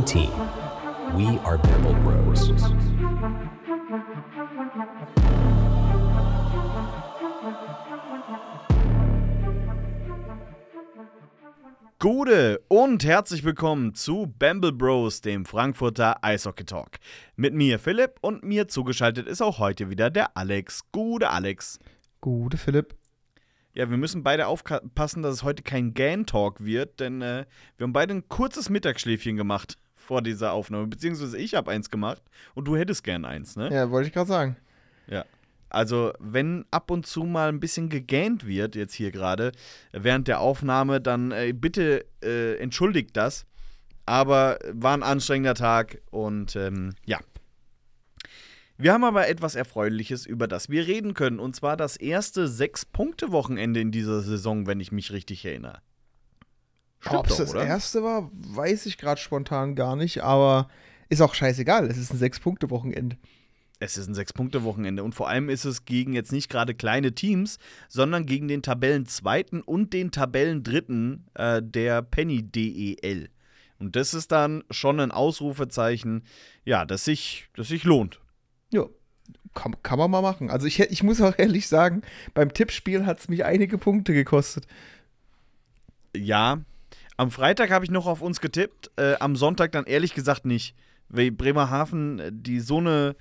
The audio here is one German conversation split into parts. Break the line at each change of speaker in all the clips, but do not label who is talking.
One team. We are Bamble Bros.
Gute und herzlich willkommen zu Bamble Bros, dem Frankfurter Eishockey Talk. Mit mir Philipp und mir zugeschaltet ist auch heute wieder der Alex. Gute Alex.
Gute Philipp.
Ja, wir müssen beide aufpassen, dass es heute kein Gan-Talk wird, denn äh, wir haben beide ein kurzes Mittagsschläfchen gemacht vor dieser Aufnahme. Beziehungsweise ich habe eins gemacht und du hättest gern eins, ne?
Ja, wollte ich gerade sagen.
Ja. Also, wenn ab und zu mal ein bisschen gegähnt wird, jetzt hier gerade, während der Aufnahme, dann äh, bitte äh, entschuldigt das. Aber war ein anstrengender Tag und ähm, ja. Wir haben aber etwas Erfreuliches, über das wir reden können. Und zwar das erste Sechs-Punkte-Wochenende in dieser Saison, wenn ich mich richtig erinnere.
Ob es das oder? erste war, weiß ich gerade spontan gar nicht, aber ist auch scheißegal. Es ist ein Sechs-Punkte-Wochenende.
Es ist ein Sechs-Punkte-Wochenende und vor allem ist es gegen jetzt nicht gerade kleine Teams, sondern gegen den Tabellenzweiten und den Tabellendritten äh, der Penny DEL. Und das ist dann schon ein Ausrufezeichen, ja, das sich, das sich lohnt.
Ja, kann, kann man mal machen. Also ich, ich muss auch ehrlich sagen, beim Tippspiel hat es mich einige Punkte gekostet.
Ja, am Freitag habe ich noch auf uns getippt, äh, am Sonntag dann ehrlich gesagt nicht, weil Bremerhaven, äh, die so eine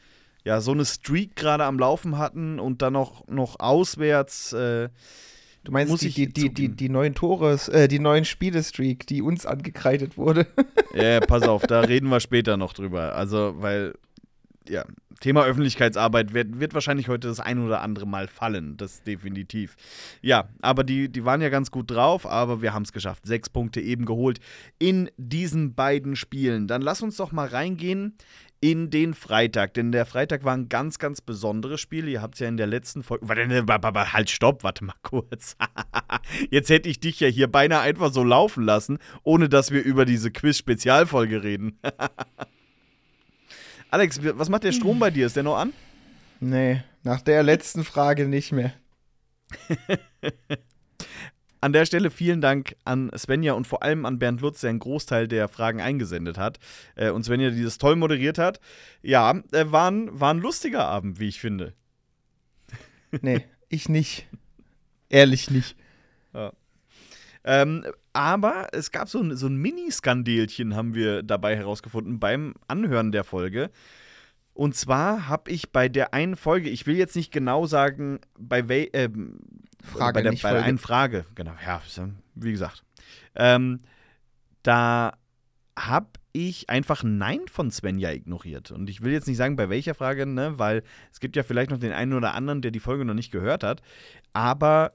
ja, so eine Streak gerade am Laufen hatten und dann noch, noch auswärts. Äh,
du meinst muss die, die, die, die, die neuen Tores, äh, die neuen Spiele-Streak, die uns angekreidet wurde.
Ja, pass auf, da reden wir später noch drüber. Also, weil, ja, Thema Öffentlichkeitsarbeit wird, wird wahrscheinlich heute das ein oder andere Mal fallen, das definitiv. Ja, aber die, die waren ja ganz gut drauf, aber wir haben es geschafft. Sechs Punkte eben geholt in diesen beiden Spielen. Dann lass uns doch mal reingehen in den Freitag. Denn der Freitag war ein ganz, ganz besonderes Spiel. Ihr habt es ja in der letzten Folge. Halt, stopp, warte mal kurz. Jetzt hätte ich dich ja hier beinahe einfach so laufen lassen, ohne dass wir über diese Quiz-Spezialfolge reden. Alex, was macht der Strom bei dir? Ist der noch an?
Nee, nach der letzten Frage nicht mehr.
An der Stelle vielen Dank an Svenja und vor allem an Bernd Lutz, der einen Großteil der Fragen eingesendet hat. Äh, und Svenja, die das toll moderiert hat. Ja, äh, war, ein, war ein lustiger Abend, wie ich finde.
Nee, ich nicht. Ehrlich nicht.
Ähm, aber es gab so ein, so ein Mini-Skandelchen, haben wir dabei herausgefunden beim Anhören der Folge. Und zwar habe ich bei der einen Folge, ich will jetzt nicht genau sagen, bei, wel, äh, Frage, bei der, bei der einen Frage, genau, ja, wie gesagt. Ähm, da habe ich einfach Nein von Svenja ignoriert. Und ich will jetzt nicht sagen, bei welcher Frage, ne, weil es gibt ja vielleicht noch den einen oder anderen, der die Folge noch nicht gehört hat. Aber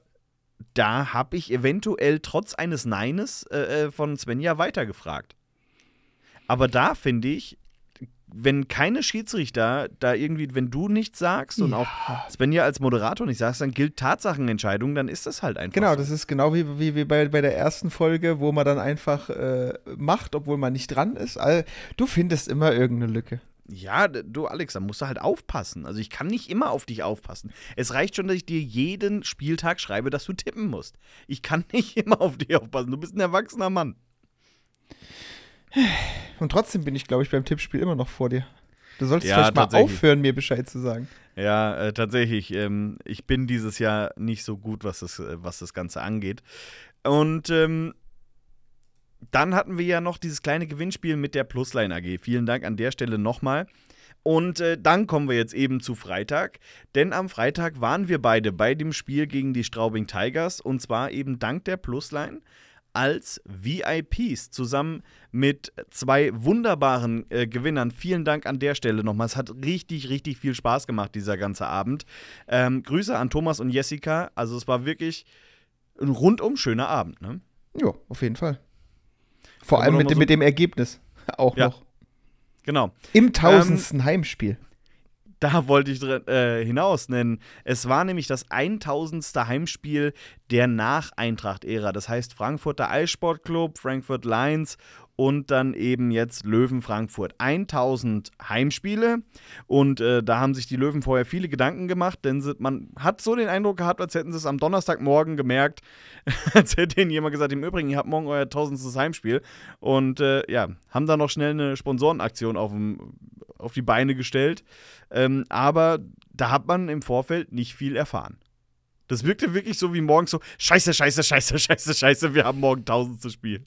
da habe ich eventuell trotz eines Neines äh, äh von Svenja weitergefragt. Aber da finde ich, wenn keine Schiedsrichter da irgendwie, wenn du nichts sagst und ja. auch Svenja als Moderator nicht sagst, dann gilt Tatsachenentscheidung, dann ist das halt einfach.
Genau,
so.
das ist genau wie, wie, wie bei, bei der ersten Folge, wo man dann einfach äh, macht, obwohl man nicht dran ist. Also, du findest immer irgendeine Lücke.
Ja, du Alex, da musst du halt aufpassen. Also ich kann nicht immer auf dich aufpassen. Es reicht schon, dass ich dir jeden Spieltag schreibe, dass du tippen musst. Ich kann nicht immer auf dich aufpassen. Du bist ein erwachsener Mann.
Und trotzdem bin ich, glaube ich, beim Tippspiel immer noch vor dir. Du solltest ja, vielleicht mal aufhören, mir Bescheid zu sagen.
Ja, äh, tatsächlich. Ähm, ich bin dieses Jahr nicht so gut, was das, äh, was das Ganze angeht. Und ähm, dann hatten wir ja noch dieses kleine Gewinnspiel mit der Plusline AG. Vielen Dank an der Stelle nochmal. Und äh, dann kommen wir jetzt eben zu Freitag, denn am Freitag waren wir beide bei dem Spiel gegen die Straubing Tigers und zwar eben dank der Plusline als VIPs zusammen mit zwei wunderbaren äh, Gewinnern. Vielen Dank an der Stelle nochmal. Es hat richtig, richtig viel Spaß gemacht, dieser ganze Abend. Ähm, Grüße an Thomas und Jessica. Also es war wirklich ein rundum schöner Abend. Ne?
Ja, auf jeden Fall. Vor allem mit, so mit dem Ergebnis auch ja. noch.
Genau.
Im tausendsten ähm, Heimspiel
da wollte ich äh, hinaus nennen. Es war nämlich das 1000. Heimspiel der Nach-Eintracht-Ära. Das heißt Frankfurter Eissportclub, Frankfurt Lions und dann eben jetzt Löwen Frankfurt. 1000 Heimspiele und äh, da haben sich die Löwen vorher viele Gedanken gemacht, denn man hat so den Eindruck gehabt, als hätten sie es am Donnerstagmorgen gemerkt, als hätte ihnen jemand gesagt, im Übrigen, ihr habt morgen euer tausendstes Heimspiel und äh, ja, haben da noch schnell eine Sponsorenaktion auf, auf die Beine gestellt, ähm, aber da hat man im Vorfeld nicht viel erfahren. Das wirkte wirklich so wie morgens so, scheiße, scheiße, scheiße, scheiße, scheiße, wir haben morgen tausend zu spielen.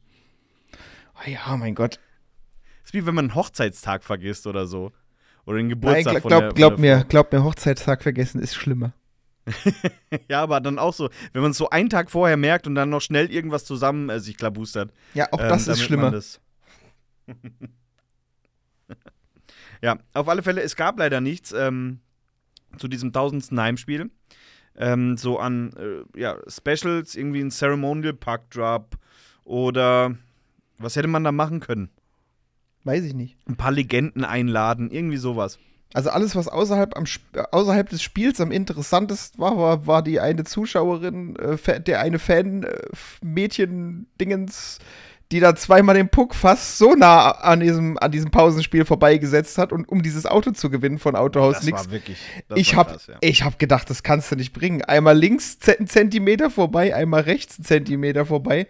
Oh ja, mein Gott.
Das ist wie wenn man einen Hochzeitstag vergisst oder so. Oder den Geburtstag
Nein, glaub,
von der,
glaub mir, glaub mir, Hochzeitstag vergessen ist schlimmer.
ja, aber dann auch so, wenn man es so einen Tag vorher merkt und dann noch schnell irgendwas zusammen äh, sich klabustert.
Ja, auch das
ähm,
ist schlimmer.
Das ja, auf alle Fälle, es gab leider nichts ähm, zu diesem tausendsten Heimspiel. Ähm, so an äh, ja, Specials, irgendwie ein Ceremonial Pack Drop oder was hätte man da machen können?
Weiß ich nicht.
Ein paar Legenden einladen, irgendwie sowas.
Also alles, was außerhalb, am, außerhalb des Spiels am interessantesten war, war, war die eine Zuschauerin, äh, der eine Fan-Mädchen-Dingens, äh, die da zweimal den Puck fast so nah an diesem, an diesem Pausenspiel vorbeigesetzt hat, und, um dieses Auto zu gewinnen von Autohaus
das
nix.
War wirklich,
ich habe ja. hab gedacht, das kannst du nicht bringen. Einmal links einen Zentimeter vorbei, einmal rechts einen Zentimeter vorbei.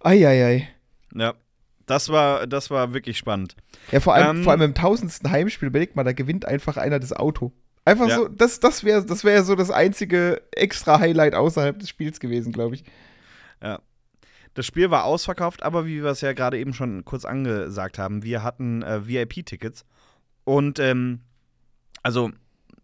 Eieiei.
Ja, das war, das war wirklich spannend.
Ja, vor allem, ähm, vor allem im tausendsten Heimspiel, überleg mal, da gewinnt einfach einer das Auto. Einfach ja. so, das, das wäre das wär so das einzige extra Highlight außerhalb des Spiels gewesen, glaube ich.
Ja. Das Spiel war ausverkauft, aber wie wir es ja gerade eben schon kurz angesagt haben, wir hatten äh, VIP-Tickets. Und ähm, also,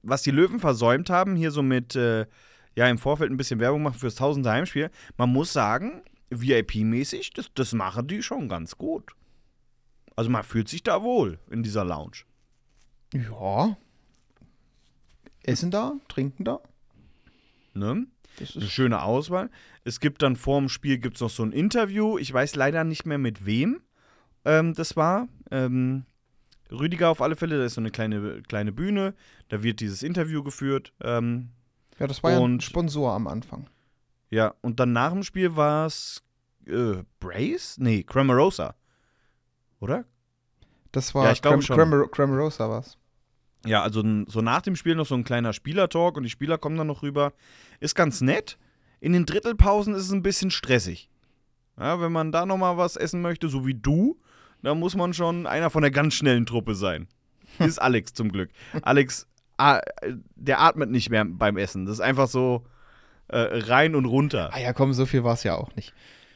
was die Löwen versäumt haben, hier so mit, äh, ja, im Vorfeld ein bisschen Werbung machen fürs tausendste Heimspiel, man muss sagen, VIP-mäßig, das, das machen die schon ganz gut. Also man fühlt sich da wohl in dieser Lounge.
Ja. Essen da, trinken da.
Ne? Das ist eine schöne Auswahl. Es gibt dann vor dem Spiel gibt's noch so ein Interview. Ich weiß leider nicht mehr mit wem ähm, das war. Ähm, Rüdiger auf alle Fälle, da ist so eine kleine, kleine Bühne. Da wird dieses Interview geführt. Ähm,
ja, das war ja ein Sponsor am Anfang.
Ja, und dann nach dem Spiel war es äh, Brace? Nee, Cramarosa. Oder?
Das war
ja, ich Cram
Cram Cramarosa was.
Ja, also so nach dem Spiel noch so ein kleiner Spielertalk und die Spieler kommen dann noch rüber. Ist ganz nett. In den Drittelpausen ist es ein bisschen stressig. Ja, wenn man da noch mal was essen möchte, so wie du, dann muss man schon einer von der ganz schnellen Truppe sein. ist Alex zum Glück. Alex, der atmet nicht mehr beim Essen. Das ist einfach so, äh, rein und runter.
Ah ja, komm, so viel war es ja auch nicht.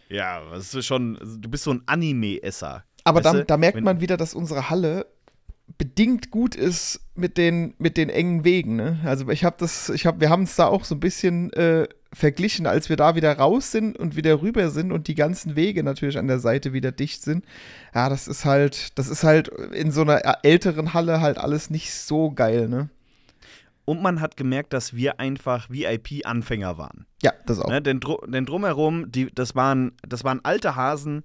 Ja, das ist schon, du bist so ein Anime-Esser.
Aber da, da, merkt man wieder, dass unsere Halle bedingt gut ist mit den, mit den engen Wegen. Ne? Also ich habe das, ich habe, wir haben es da auch so ein bisschen äh, verglichen, als wir da wieder raus sind und wieder rüber sind und die ganzen Wege natürlich an der Seite wieder dicht sind. Ja, das ist halt, das ist halt in so einer älteren Halle halt alles nicht so geil, ne?
Und man hat gemerkt, dass wir einfach VIP-Anfänger waren.
Ja, das auch.
Ne, denn, denn, drumherum, die, das, waren, das waren alte Hasen,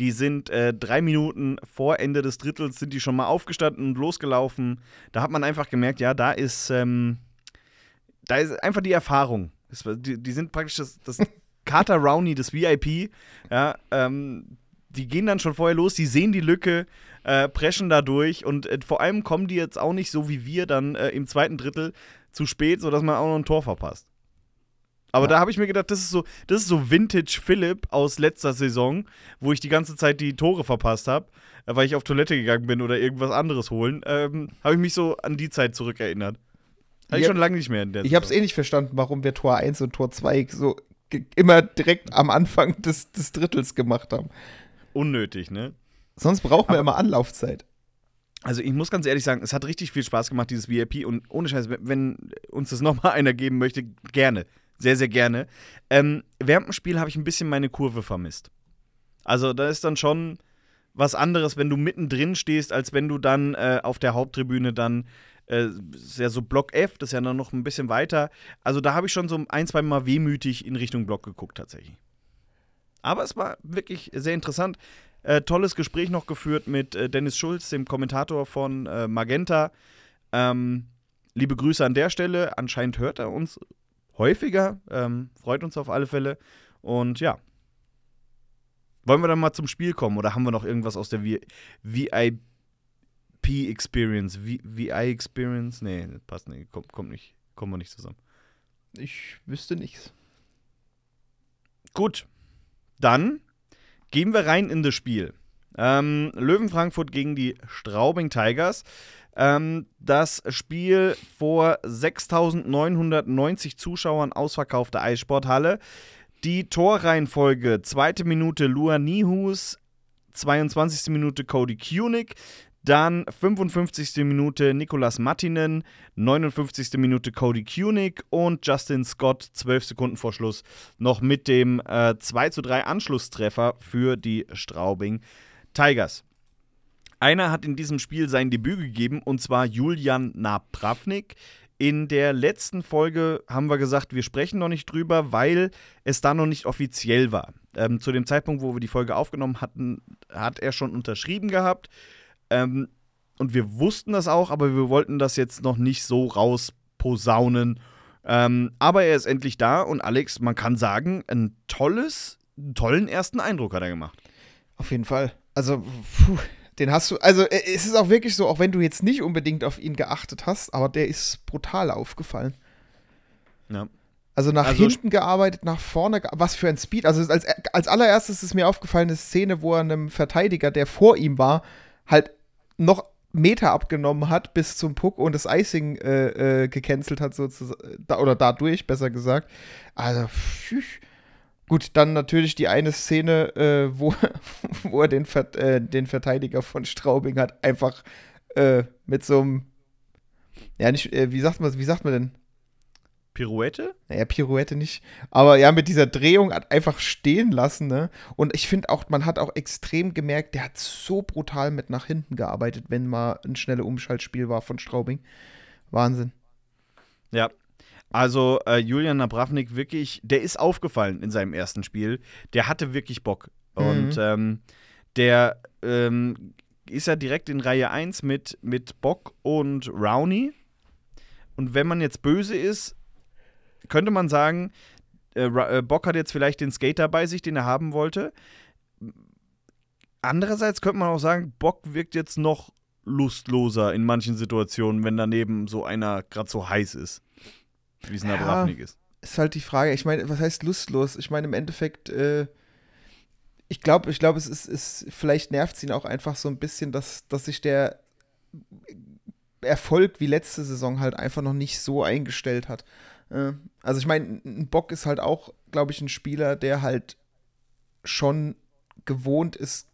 die sind äh, drei Minuten vor Ende des Drittels sind die schon mal aufgestanden und losgelaufen. Da hat man einfach gemerkt, ja, da ist, ähm, da ist einfach die Erfahrung. Das, die, die, sind praktisch das, das Carter Rowney des VIP. Ja, ähm, die gehen dann schon vorher los, die sehen die Lücke, äh, preschen da durch und äh, vor allem kommen die jetzt auch nicht so wie wir dann äh, im zweiten Drittel zu spät, sodass man auch noch ein Tor verpasst. Aber ja. da habe ich mir gedacht, das ist so, das ist so Vintage Philipp aus letzter Saison, wo ich die ganze Zeit die Tore verpasst habe, äh, weil ich auf Toilette gegangen bin oder irgendwas anderes holen. Ähm, habe ich mich so an die Zeit zurückerinnert. Habe ich schon lange nicht mehr in der
Ich habe es eh nicht verstanden, warum wir Tor 1 und Tor 2 so immer direkt am Anfang des, des Drittels gemacht haben.
Unnötig, ne?
Sonst brauchen wir immer Anlaufzeit.
Also ich muss ganz ehrlich sagen, es hat richtig viel Spaß gemacht, dieses VIP. Und ohne Scheiß, wenn uns das nochmal einer geben möchte, gerne. Sehr, sehr gerne. Ähm, während dem Spiel habe ich ein bisschen meine Kurve vermisst. Also da ist dann schon was anderes, wenn du mittendrin stehst, als wenn du dann äh, auf der Haupttribüne dann äh, ist ja so Block F, das ist ja dann noch ein bisschen weiter. Also da habe ich schon so ein, zwei Mal wehmütig in Richtung Block geguckt tatsächlich. Aber es war wirklich sehr interessant. Äh, tolles Gespräch noch geführt mit äh, Dennis Schulz, dem Kommentator von äh, Magenta. Ähm, liebe Grüße an der Stelle. Anscheinend hört er uns häufiger. Ähm, freut uns auf alle Fälle. Und ja. Wollen wir dann mal zum Spiel kommen oder haben wir noch irgendwas aus der VIP-Experience? VI-Experience? Nee, passt nicht. Kommt, kommt nicht. Kommen wir nicht zusammen.
Ich wüsste nichts.
Gut. Dann gehen wir rein in das Spiel. Ähm, Löwen Frankfurt gegen die Straubing Tigers. Ähm, das Spiel vor 6.990 Zuschauern ausverkaufte Eissporthalle. Die Torreihenfolge: zweite Minute Lua Nihus, 22. Minute Cody Kunig, dann 55. Minute Nikolas Mattinen, 59. Minute Cody Kunig und Justin Scott 12 Sekunden vor Schluss noch mit dem äh, 2 zu 3 Anschlusstreffer für die Straubing Tigers. Einer hat in diesem Spiel sein Debüt gegeben und zwar Julian Napravnik. In der letzten Folge haben wir gesagt, wir sprechen noch nicht drüber, weil es da noch nicht offiziell war. Ähm, zu dem Zeitpunkt, wo wir die Folge aufgenommen hatten, hat er schon unterschrieben gehabt. Ähm, und wir wussten das auch, aber wir wollten das jetzt noch nicht so rausposaunen. Ähm, aber er ist endlich da und Alex, man kann sagen, ein tolles, einen tollen ersten Eindruck hat er gemacht.
Auf jeden Fall. Also, puh, den hast du, also äh, es ist auch wirklich so, auch wenn du jetzt nicht unbedingt auf ihn geachtet hast, aber der ist brutal aufgefallen.
Ja.
Also nach
Also-
hinten gearbeitet, nach vorne, was für ein Speed. Also als, als allererstes ist mir aufgefallen eine Szene, wo er einem Verteidiger, der vor ihm war, halt noch Meter abgenommen hat bis zum Puck und das Icing äh, äh, gecancelt hat, sozusagen, da, oder dadurch, besser gesagt. Also, pfiuh. gut, dann natürlich die eine Szene, äh, wo, wo er den, Ver äh, den Verteidiger von Straubing hat, einfach äh, mit so einem, ja, nicht, äh, wie sagt man, wie sagt man denn?
Pirouette?
naja, Pirouette nicht, aber ja, mit dieser Drehung hat einfach stehen lassen, ne? Und ich finde auch, man hat auch extrem gemerkt, der hat so brutal mit nach hinten gearbeitet, wenn mal ein schnelles Umschaltspiel war von Straubing. Wahnsinn.
Ja. Also äh, Julian Nabravnik wirklich, der ist aufgefallen in seinem ersten Spiel. Der hatte wirklich Bock. Und
Mhm.
ähm, der ähm, ist ja direkt in Reihe 1 mit, mit Bock und Rowney. Und wenn man jetzt böse ist, könnte man sagen, äh, äh, Bock hat jetzt vielleicht den Skater bei sich, den er haben wollte. Andererseits könnte man auch sagen, Bock wirkt jetzt noch lustloser in manchen Situationen, wenn daneben so einer gerade so heiß ist, wie es
Ja.
Nabravnik ist.
Ist halt die Frage, ich meine, was heißt lustlos? Ich meine, im Endeffekt, äh, ich glaube, ich glaube, es ist, ist, vielleicht nervt es ihn auch einfach so ein bisschen, dass, dass sich der Erfolg wie letzte Saison halt einfach noch nicht so eingestellt hat. Äh, also ich meine, ein Bock ist halt auch, glaube ich, ein Spieler, der halt schon gewohnt ist,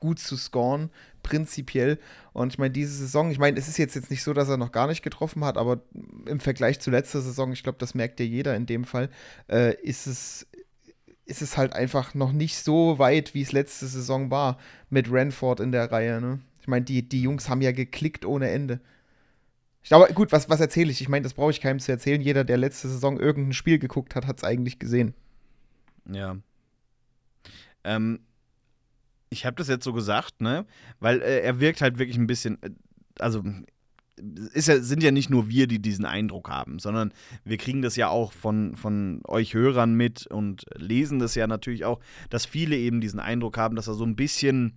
gut zu scoren, prinzipiell. Und ich meine, diese Saison, ich meine, es ist jetzt, jetzt nicht so, dass er noch gar nicht getroffen hat, aber im Vergleich zu letzter Saison, ich glaube, das merkt ja jeder in dem Fall, äh, ist es ist es halt einfach noch nicht so weit, wie es letzte Saison war mit Ranford in der Reihe. Ne? Ich meine, die, die Jungs haben ja geklickt ohne Ende. Ich glaube, gut, was, was erzähle ich? Ich meine, das brauche ich keinem zu erzählen. Jeder, der letzte Saison irgendein Spiel geguckt hat, hat es eigentlich gesehen.
Ja. Ähm, ich habe das jetzt so gesagt, ne? Weil äh, er wirkt halt wirklich ein bisschen, äh, also ist ja, sind ja nicht nur wir, die diesen Eindruck haben, sondern wir kriegen das ja auch von, von euch Hörern mit und lesen das ja natürlich auch, dass viele eben diesen Eindruck haben, dass er so ein bisschen,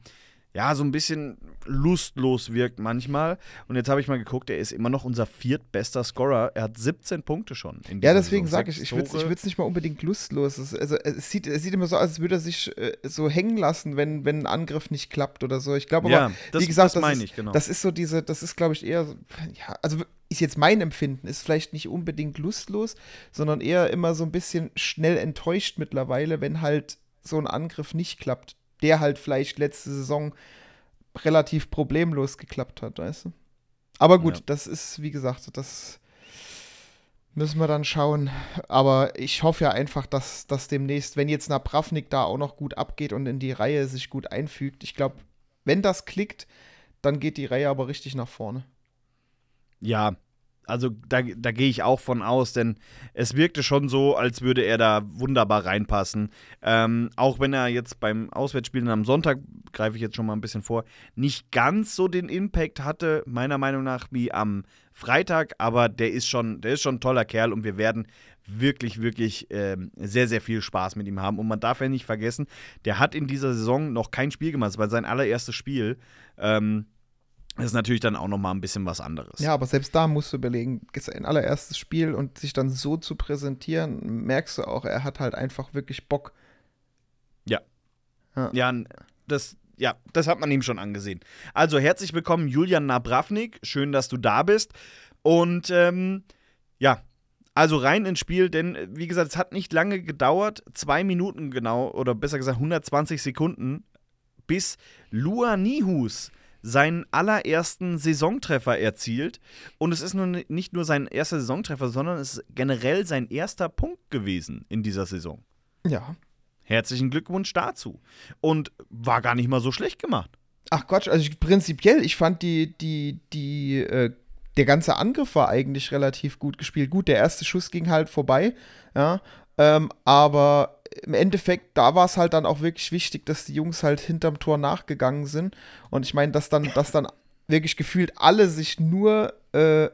ja, so ein bisschen lustlos wirkt manchmal. Und jetzt habe ich mal geguckt, er ist immer noch unser viertbester Scorer. Er hat 17 Punkte schon. in
Ja, deswegen sage ich, ich würde es nicht mal unbedingt lustlos. Es, also, es sieht, es sieht immer so aus, als würde er sich äh, so hängen lassen, wenn, wenn ein Angriff nicht klappt oder so. Ich glaube aber,
Ja, das,
wie gesagt,
das meine
ist,
ich, genau.
Das ist so diese, das ist, glaube ich, eher, so, ja, also ist jetzt mein Empfinden, ist vielleicht nicht unbedingt lustlos, sondern eher immer so ein bisschen schnell enttäuscht mittlerweile, wenn halt so ein Angriff nicht klappt, der halt vielleicht letzte Saison relativ problemlos geklappt hat, weißt du? Aber gut,
Ja.
das ist, wie gesagt, das müssen wir dann schauen. Aber ich hoffe ja einfach, dass, dass demnächst, wenn jetzt Napravnik da auch noch gut abgeht und in die Reihe sich gut einfügt, ich glaube, wenn das klickt, dann geht die Reihe aber richtig nach vorne.
Ja, Also da, da gehe ich auch von aus, denn es wirkte schon so, als würde er da wunderbar reinpassen. Ähm, auch wenn er jetzt beim Auswärtsspielen am Sonntag, greife ich jetzt schon mal ein bisschen vor, nicht ganz so den Impact hatte, meiner Meinung nach, wie am Freitag, aber der ist schon, der ist schon ein toller Kerl und wir werden wirklich, wirklich ähm, sehr, sehr viel Spaß mit ihm haben. Und man darf ja nicht vergessen, der hat in dieser Saison noch kein Spiel gemacht. Es war sein allererstes Spiel. Ähm, das ist natürlich dann auch noch mal ein bisschen was anderes.
Ja, aber selbst da musst du überlegen, sein allererstes Spiel und sich dann so zu präsentieren, merkst du auch, er hat halt einfach wirklich Bock.
Ja. Ja, ja das, ja, das hat man ihm schon angesehen. Also herzlich willkommen, Julian Nabravnik. Schön, dass du da bist. Und ähm, ja, also rein ins Spiel, denn wie gesagt, es hat nicht lange gedauert, zwei Minuten genau, oder besser gesagt 120 Sekunden, bis Lua Nihus seinen allerersten Saisontreffer erzielt. Und es ist nun nicht nur sein erster Saisontreffer, sondern es ist generell sein erster Punkt gewesen in dieser Saison.
Ja.
Herzlichen Glückwunsch dazu. Und war gar nicht mal so schlecht gemacht.
Ach Gott, also ich, prinzipiell, ich fand die, die, die, äh, der ganze Angriff war eigentlich relativ gut gespielt. Gut, der erste Schuss ging halt vorbei, ja. Ähm, aber im Endeffekt, da war es halt dann auch wirklich wichtig, dass die Jungs halt hinterm Tor nachgegangen sind. Und ich meine, dass dann, dass dann wirklich gefühlt alle sich nur äh,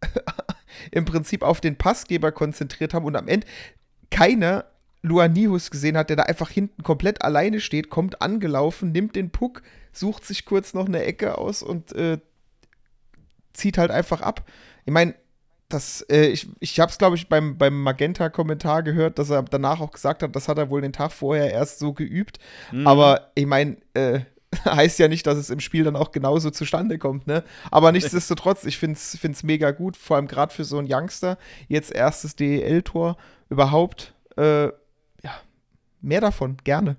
im Prinzip auf den Passgeber konzentriert haben und am Ende keiner Luanihus gesehen hat, der da einfach hinten komplett alleine steht, kommt angelaufen, nimmt den Puck, sucht sich kurz noch eine Ecke aus und äh, zieht halt einfach ab. Ich meine, das, äh, ich, ich habe es, glaube ich, beim, beim Magenta-Kommentar gehört, dass er danach auch gesagt hat, das hat er wohl den Tag vorher erst so geübt. Mhm. Aber ich meine, äh, heißt ja nicht, dass es im Spiel dann auch genauso zustande kommt, ne? Aber nichtsdestotrotz, ich finde es mega gut, vor allem gerade für so einen Youngster. Jetzt erstes DEL-Tor überhaupt. Äh, ja, mehr davon, gerne.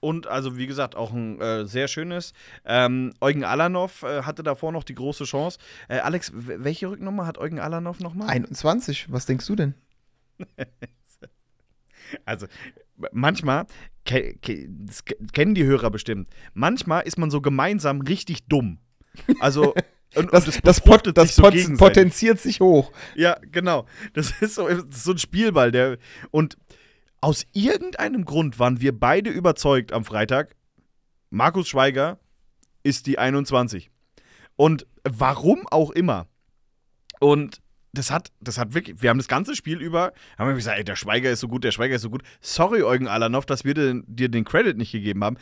Und also, wie gesagt, auch ein äh, sehr schönes. Ähm, Eugen Alanov äh, hatte davor noch die große Chance. Äh, Alex, welche Rücknummer hat Eugen Alanov nochmal?
21. Was denkst du denn?
also, manchmal, ke ke kennen die Hörer bestimmt, manchmal ist man so gemeinsam richtig dumm. Also.
Und, das, und das, pot, das so pot potenziert sich hoch.
Ja, genau. Das ist so, das ist so ein Spielball, der. Und aus irgendeinem Grund waren wir beide überzeugt am Freitag, Markus Schweiger ist die 21. Und warum auch immer. Und das hat, das hat wirklich, wir haben das ganze Spiel über, haben wir gesagt, ey, der Schweiger ist so gut, der Schweiger ist so gut. Sorry, Eugen Alanov, dass wir dir, dir den Credit nicht gegeben haben.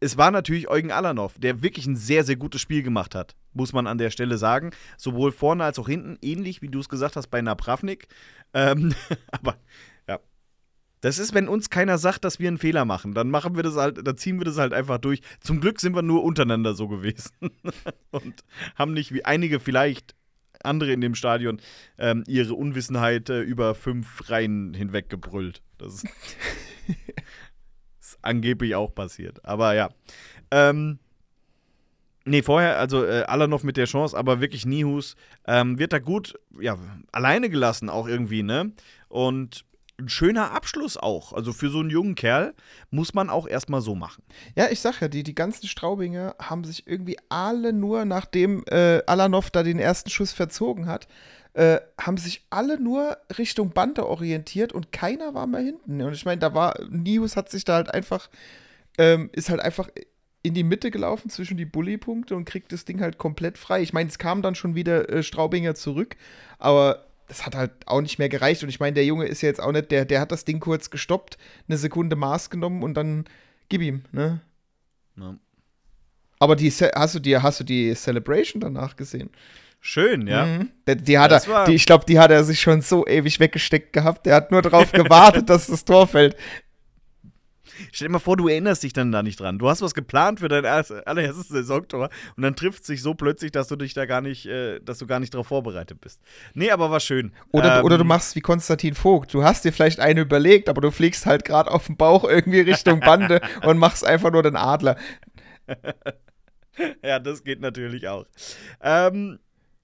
Es war natürlich Eugen Alanov, der wirklich ein sehr, sehr gutes Spiel gemacht hat, muss man an der Stelle sagen. Sowohl vorne als auch hinten, ähnlich wie du es gesagt hast bei Napravnik. Ähm, aber das ist, wenn uns keiner sagt, dass wir einen Fehler machen, dann machen wir das halt, dann ziehen wir das halt einfach durch. Zum Glück sind wir nur untereinander so gewesen und haben nicht wie einige vielleicht andere in dem Stadion ähm, ihre Unwissenheit äh, über fünf Reihen hinweg gebrüllt. Das ist, ist angeblich auch passiert. Aber ja. Ähm, Nee, vorher, also äh, Alanov mit der Chance, aber wirklich Nihus ähm, wird da gut, ja, alleine gelassen auch irgendwie, ne? Und ein schöner Abschluss auch. Also für so einen jungen Kerl muss man auch erstmal so machen.
Ja, ich sag ja, die, die ganzen Straubinger haben sich irgendwie alle nur, nachdem äh, Alanov da den ersten Schuss verzogen hat, äh, haben sich alle nur Richtung Bande orientiert und keiner war mehr hinten. Und ich meine, da war, Nius hat sich da halt einfach, ähm, ist halt einfach in die Mitte gelaufen zwischen die Bully-Punkte und kriegt das Ding halt komplett frei. Ich meine, es kam dann schon wieder äh, Straubinger zurück, aber das hat halt auch nicht mehr gereicht. Und ich meine, der Junge ist ja jetzt auch nicht, der, der hat das Ding kurz gestoppt, eine Sekunde Maß genommen und dann gib ihm, ne? Ja. Aber die, hast du die, hast du die Celebration danach gesehen?
Schön, ja. Mhm.
Die, die, hat er, die, ich glaube, die hat er sich schon so ewig weggesteckt gehabt. Der hat nur darauf gewartet, dass das Tor fällt.
Stell dir mal vor, du erinnerst dich dann da nicht dran. Du hast was geplant für dein allererstes Saisontor und dann trifft es sich so plötzlich, dass du dich da gar nicht, äh, dass du gar nicht darauf vorbereitet bist. Nee, aber war schön.
Oder, ähm, oder du machst wie Konstantin Vogt. Du hast dir vielleicht eine überlegt, aber du fliegst halt gerade auf dem Bauch irgendwie Richtung Bande und machst einfach nur den Adler.
ja, das geht natürlich auch. Ähm,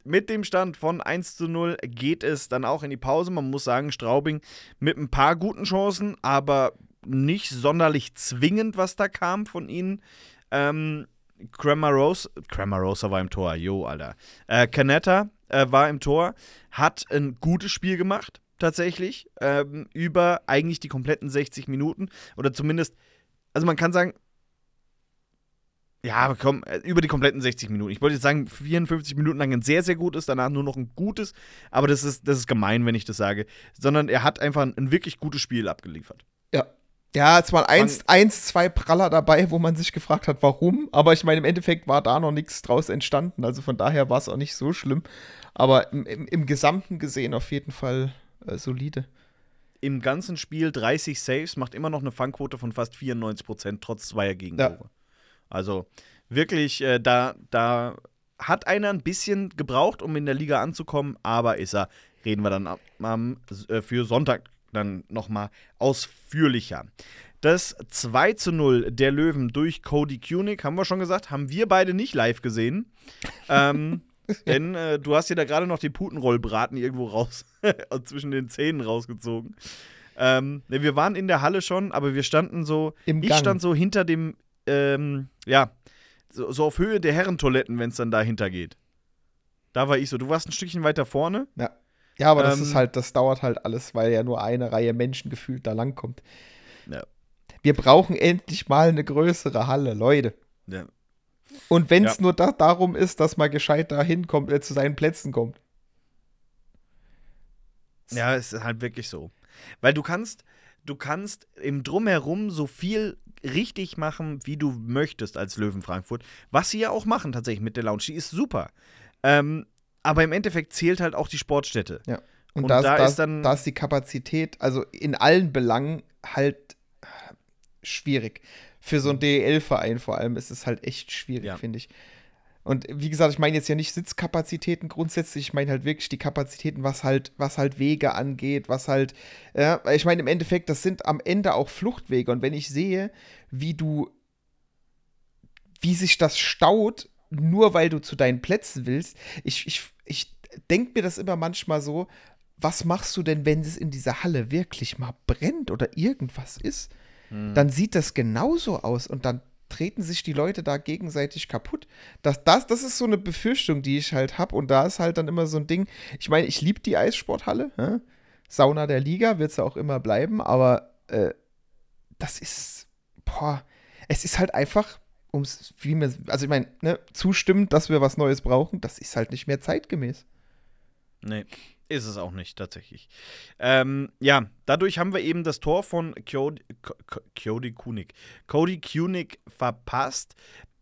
mit dem Stand von 1 zu 0 geht es dann auch in die Pause. Man muss sagen, Straubing mit ein paar guten Chancen, aber nicht sonderlich zwingend, was da kam von ihnen. Ähm, Cramarosa, Cramarosa war im Tor, jo, Alter. Äh, Canetta äh, war im Tor, hat ein gutes Spiel gemacht, tatsächlich, ähm, über eigentlich die kompletten 60 Minuten. Oder zumindest, also man kann sagen, ja, komm, äh, über die kompletten 60 Minuten. Ich wollte jetzt sagen, 54 Minuten lang ein sehr, sehr gutes, danach nur noch ein gutes, aber das ist, das ist gemein, wenn ich das sage. Sondern er hat einfach ein, ein wirklich gutes Spiel abgeliefert.
Ja. Es waren eins, eins, zwei Praller dabei, wo man sich gefragt hat, warum. Aber ich meine, im Endeffekt war da noch nichts draus entstanden. Also von daher war es auch nicht so schlimm. Aber im, im, im Gesamten gesehen auf jeden Fall äh, solide.
Im ganzen Spiel 30 Saves, macht immer noch eine Fangquote von fast 94 Prozent, trotz zweier Gegentore.
Ja.
Also wirklich, äh, da, da hat einer ein bisschen gebraucht, um in der Liga anzukommen, aber ist er, reden wir dann am, am, äh, für Sonntag dann nochmal ausführlicher. Das 2 zu 0 der Löwen durch Cody Kunig, haben wir schon gesagt, haben wir beide nicht live gesehen. ähm, denn äh, du hast dir da gerade noch den Putenrollbraten irgendwo raus, zwischen den Zähnen rausgezogen. Ähm, ne, wir waren in der Halle schon, aber wir standen so,
Im
ich
Gang.
stand so hinter dem, ähm, ja, so, so auf Höhe der Herrentoiletten, wenn es dann dahinter geht. Da war ich so. Du warst ein Stückchen weiter vorne.
Ja. Ja, aber das
Ähm,
ist halt, das dauert halt alles, weil ja nur eine Reihe Menschen gefühlt da langkommt.
Ja.
Wir brauchen endlich mal eine größere Halle, Leute.
Ja.
Und wenn es
Ja.
nur da, darum ist, dass man gescheit da hinkommt, äh, zu seinen Plätzen kommt.
Ja, es ist halt wirklich so. Weil du kannst, du kannst im Drumherum so viel richtig machen, wie du möchtest als Löwen Frankfurt. Was sie ja auch machen tatsächlich mit der Lounge. Die ist super. Ähm, aber im Endeffekt zählt halt auch die Sportstätte.
Ja. Und,
Und
da,
da
da,
ist dann-
da ist die Kapazität, also in allen Belangen halt schwierig. Für so einen DEL-Verein vor allem ist es halt echt schwierig,
Ja.
finde ich. Und wie gesagt, ich meine jetzt ja nicht Sitzkapazitäten grundsätzlich, ich meine halt wirklich die Kapazitäten, was halt, was halt Wege angeht, was halt, ja, ich meine im Endeffekt, das sind am Ende auch Fluchtwege. Und wenn ich sehe, wie du, wie sich das staut, nur weil du zu deinen Plätzen willst, ich, ich, ich denke mir das immer manchmal so, was machst du denn, wenn es in dieser Halle wirklich mal brennt oder irgendwas ist? Dann sieht das genauso aus und dann treten sich die Leute da gegenseitig kaputt. Das, das, das ist so eine Befürchtung, die ich halt habe. Und da ist halt dann immer so ein Ding. Ich meine, ich liebe die Eissporthalle. hä? Sauna der Liga wird es auch immer bleiben. Aber äh, das ist, boah, es ist halt einfach, ums, wie mir, also ich meine, ne, zustimmend, dass wir was Neues brauchen, das ist halt nicht mehr zeitgemäß.
Nee, ist es auch nicht, tatsächlich. Ähm, ja, dadurch haben wir eben das Tor von Cody, Cody Kunig, Cody Kunig verpasst,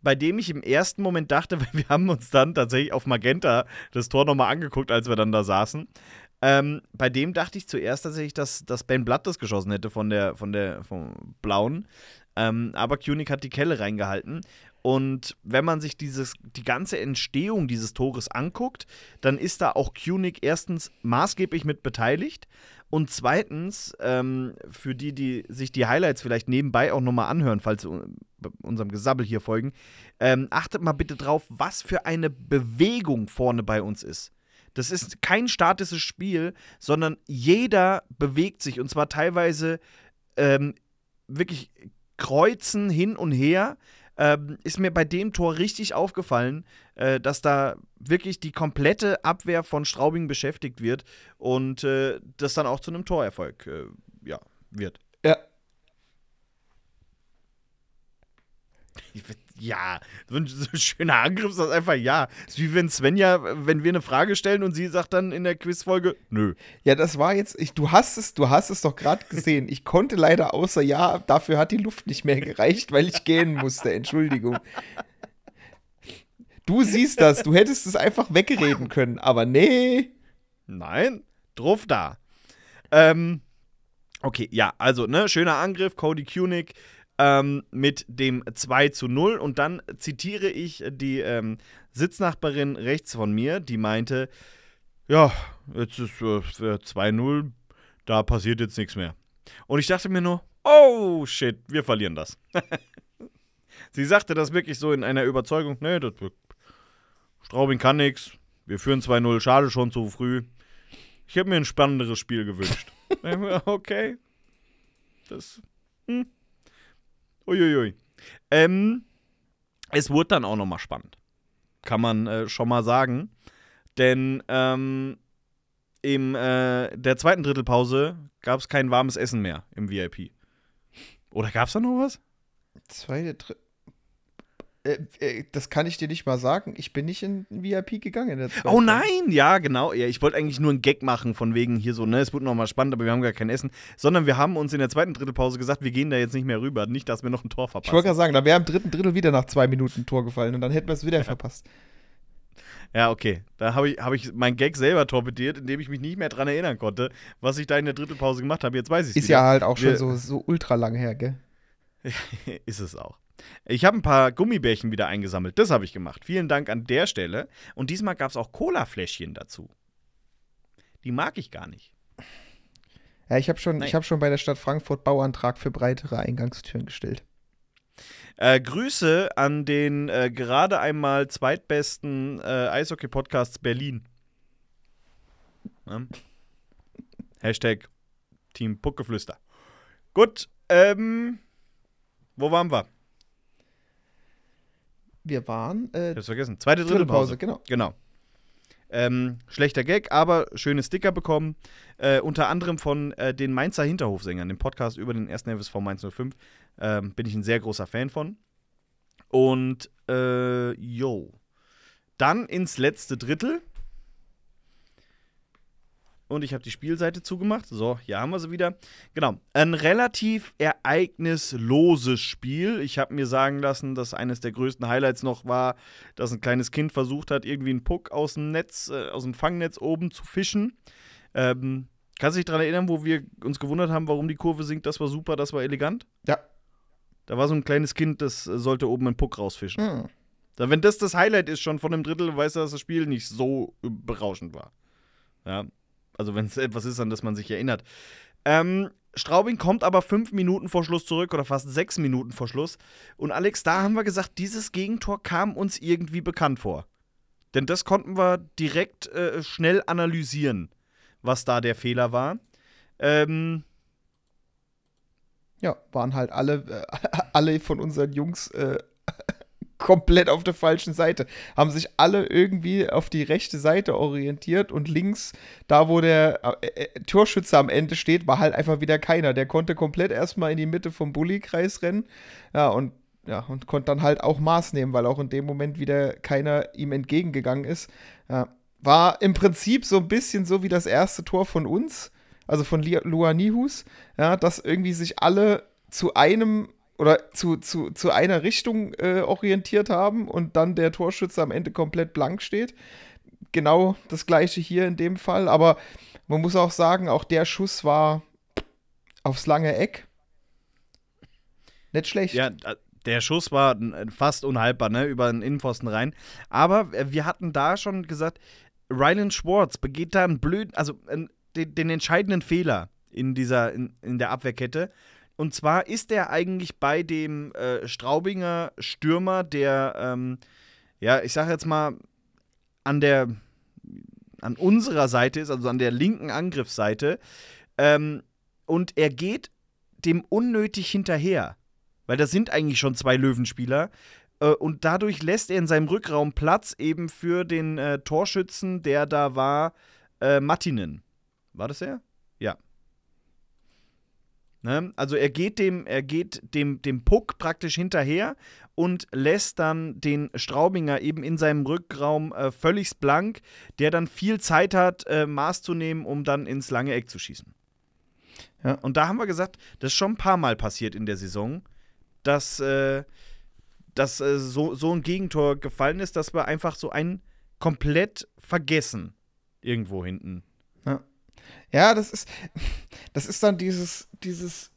bei dem ich im ersten Moment dachte, weil wir haben uns dann tatsächlich auf Magenta das Tor nochmal angeguckt, als wir dann da saßen. Ähm, bei dem dachte ich zuerst tatsächlich, dass, dass Ben Blatt das geschossen hätte von der, von der, vom Blauen. Ähm, aber Kunig hat die Kelle reingehalten. Und wenn man sich dieses, die ganze Entstehung dieses Tores anguckt, dann ist da auch Kunig erstens maßgeblich mit beteiligt und zweitens, ähm, für die, die sich die Highlights vielleicht nebenbei auch nochmal anhören, falls sie un- unserem Gesabbel hier folgen, ähm, achtet mal bitte drauf, was für eine Bewegung vorne bei uns ist. Das ist kein statisches Spiel, sondern jeder bewegt sich und zwar teilweise ähm, wirklich kreuzen hin und her. Ähm, ist mir bei dem Tor richtig aufgefallen, äh, dass da wirklich die komplette Abwehr von Straubing beschäftigt wird und äh, das dann auch zu einem Torerfolg äh, ja, wird.
Ja.
So ein, so ein schöner Angriff ist das einfach ja. Ist wie wenn Svenja, wenn wir eine Frage stellen und sie sagt dann in der Quizfolge, nö.
Ja, das war jetzt, ich, du hast es, du hast es doch gerade gesehen. Ich konnte leider außer ja, dafür hat die Luft nicht mehr gereicht, weil ich gehen musste. Entschuldigung. Du siehst das, du hättest es einfach wegreden können, aber nee.
Nein, drauf da. Ähm, okay, ja, also, ne, schöner Angriff, Cody Kunig ähm, mit dem 2 zu 0. Und dann zitiere ich die ähm, Sitznachbarin rechts von mir, die meinte, ja, jetzt ist äh, für 2-0, da passiert jetzt nichts mehr. Und ich dachte mir nur, oh shit, wir verlieren das. Sie sagte das wirklich so in einer Überzeugung, nee, das wird, Straubing kann nichts, wir führen 2-0, schade schon zu früh. Ich hätte mir ein spannenderes Spiel gewünscht. okay. Das. Hm. Uiuiui. Ähm, es wurde dann auch nochmal spannend. Kann man äh, schon mal sagen. Denn ähm, im äh, der zweiten Drittelpause gab es kein warmes Essen mehr im VIP. Oder gab es da noch was?
Zweite, dritte. Äh, äh, das kann ich dir nicht mal sagen. Ich bin nicht in VIP gegangen.
Oh nein, ja, genau. Ja, ich wollte eigentlich nur einen Gag machen, von wegen hier so, ne, es wird nochmal spannend, aber wir haben gar kein Essen. Sondern wir haben uns in der zweiten Drittelpause gesagt, wir gehen da jetzt nicht mehr rüber. Nicht, dass wir noch ein Tor
Ich wollte
verpassen.
gerade sagen, da wäre im dritten Drittel wieder nach zwei Minuten ein Tor gefallen und dann hätten wir es wieder verpasst.
Ja, okay. Da habe ich, hab ich mein Gag selber torpediert, indem ich mich nicht mehr dran erinnern konnte, was ich da in der Drittelpause gemacht habe. Jetzt weiß ich es
Ist ja halt auch schon
Wir-
so, so ultra lang her, gell?
Ist es auch. Ich habe ein paar Gummibärchen wieder eingesammelt. Das habe ich gemacht. Vielen Dank an der Stelle. Und diesmal gab es auch Cola-Fläschchen dazu. Die mag ich gar nicht.
Ja, ich habe schon, ich hab schon bei der Stadt Frankfurt Bauantrag für breitere Eingangstüren gestellt.
Äh, Grüße an den äh, gerade einmal zweitbesten äh, Eishockey-Podcasts Berlin. Ja. Hashtag Team Puckgeflüster. Gut, ähm, wo waren wir?
Wir waren äh,
Ich hab's vergessen. Zweite Drittelpause.
Drittelpause, genau.
Genau. Ähm, schlechter Gag, aber schöne Sticker bekommen. Äh, unter anderem von äh, den Mainzer Hinterhofsängern, dem Podcast über den 1. FSV Mainz 05. Ähm, bin ich ein sehr großer Fan von. Und, äh, yo. Dann ins letzte Drittel. Und ich habe die Spielseite zugemacht. So, hier haben wir sie wieder. Genau. Ein relativ ereignisloses Spiel. Ich habe mir sagen lassen, dass eines der größten Highlights noch war, dass ein kleines Kind versucht hat, irgendwie einen Puck aus dem Netz, äh, aus dem Fangnetz oben zu fischen. Ähm, kannst du dich daran erinnern, wo wir uns gewundert haben, warum die Kurve sinkt? Das war super, das war elegant.
Ja.
Da war so ein kleines Kind, das äh, sollte oben einen Puck rausfischen.
Hm.
Da, wenn das das Highlight ist schon von einem Drittel, weißt du, dass das Spiel nicht so berauschend war. Ja. Also wenn es etwas ist, an das man sich erinnert. Ähm, Straubing kommt aber fünf Minuten vor Schluss zurück oder fast sechs Minuten vor Schluss. Und Alex, da haben wir gesagt, dieses Gegentor kam uns irgendwie bekannt vor. Denn das konnten wir direkt äh, schnell analysieren, was da der Fehler war. Ähm,
Ja, waren halt alle, äh, alle von unseren Jungs äh, komplett auf der falschen Seite. Haben sich alle irgendwie auf die rechte Seite orientiert und links, da wo der äh, äh, Torschütze am Ende steht, war halt einfach wieder keiner. Der konnte komplett erstmal in die Mitte vom Bulli-Kreis rennen. Ja, und ja, und konnte dann halt auch Maß nehmen, weil auch in dem Moment wieder keiner ihm entgegengegangen ist. Ja, war im Prinzip so ein bisschen so wie das erste Tor von uns, also von Luanihus, ja, dass irgendwie sich alle zu einem oder zu, zu, zu einer Richtung äh, orientiert haben und dann der Torschütze am Ende komplett blank steht. Genau das gleiche hier in dem Fall, aber man muss auch sagen, auch der Schuss war aufs lange Eck. Nicht schlecht.
Ja, der Schuss war fast unhaltbar, ne, über den Innenpfosten rein. Aber äh, wir hatten da schon gesagt, Rylan Schwartz begeht da einen blöden, also äh, den, den entscheidenden Fehler in dieser, in, in der Abwehrkette. Und zwar ist er eigentlich bei dem äh, Straubinger Stürmer, der, ähm, ja, ich sag jetzt mal, an der, an unserer Seite ist, also an der linken Angriffsseite. Ähm, und er geht dem unnötig hinterher. Weil das sind eigentlich schon zwei Löwenspieler. Äh, und dadurch lässt er in seinem Rückraum Platz eben für den äh, Torschützen, der da war, äh, Mattinen. War das er? Ja. Ne? Also er geht dem, er geht dem, dem Puck praktisch hinterher und lässt dann den Straubinger eben in seinem Rückraum äh, völlig blank, der dann viel Zeit hat, äh, Maß zu nehmen, um dann ins lange Eck zu schießen.
Ja.
Und da haben wir gesagt, das ist schon ein paar Mal passiert in der Saison, dass, äh, dass äh, so, so ein Gegentor gefallen ist, dass wir einfach so ein komplett vergessen irgendwo hinten.
Ja, das ist, das ist dann dieses, dieses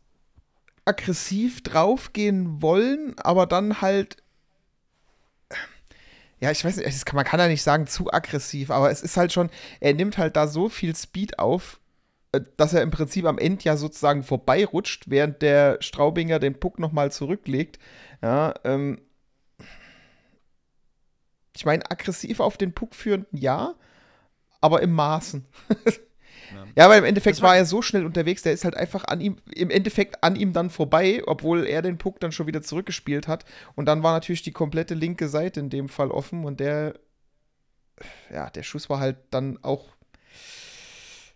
aggressiv draufgehen wollen, aber dann halt. Ja, ich weiß nicht, kann, man kann ja nicht sagen zu aggressiv, aber es ist halt schon, er nimmt halt da so viel Speed auf, äh, dass er im Prinzip am Ende ja sozusagen vorbeirutscht, während der Straubinger den Puck nochmal zurücklegt. Ja, ähm. Ich meine, aggressiv auf den Puck führenden ja, aber im Maßen. Ja, weil im Endeffekt
war-
war er so schnell unterwegs, der ist halt einfach an ihm, im Endeffekt an ihm dann vorbei, obwohl er den Puck dann schon wieder zurückgespielt hat. Und dann war natürlich die komplette linke Seite in dem Fall offen und der ja, der Schuss war halt dann auch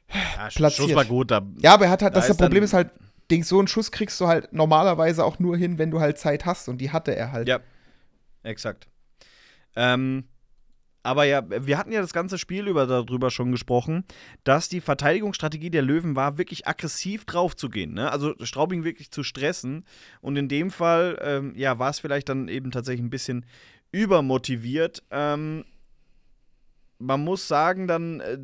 Ja,
platziert.
Schuss war gut. Da,
Ja, aber er hat halt,
Da
das,
ist
Problem ist halt, Ding, so einen Schuss kriegst du halt normalerweise auch nur hin, wenn du halt Zeit hast und die hatte er halt.
Ja, exakt. Ähm, aber ja, wir hatten ja das ganze Spiel über darüber schon gesprochen, dass die Verteidigungsstrategie der Löwen war, wirklich aggressiv drauf zu gehen. Ne? Also Straubing wirklich zu stressen. Und in dem Fall, ähm, ja, war es vielleicht dann eben tatsächlich ein bisschen übermotiviert. Ähm, man muss sagen, dann äh,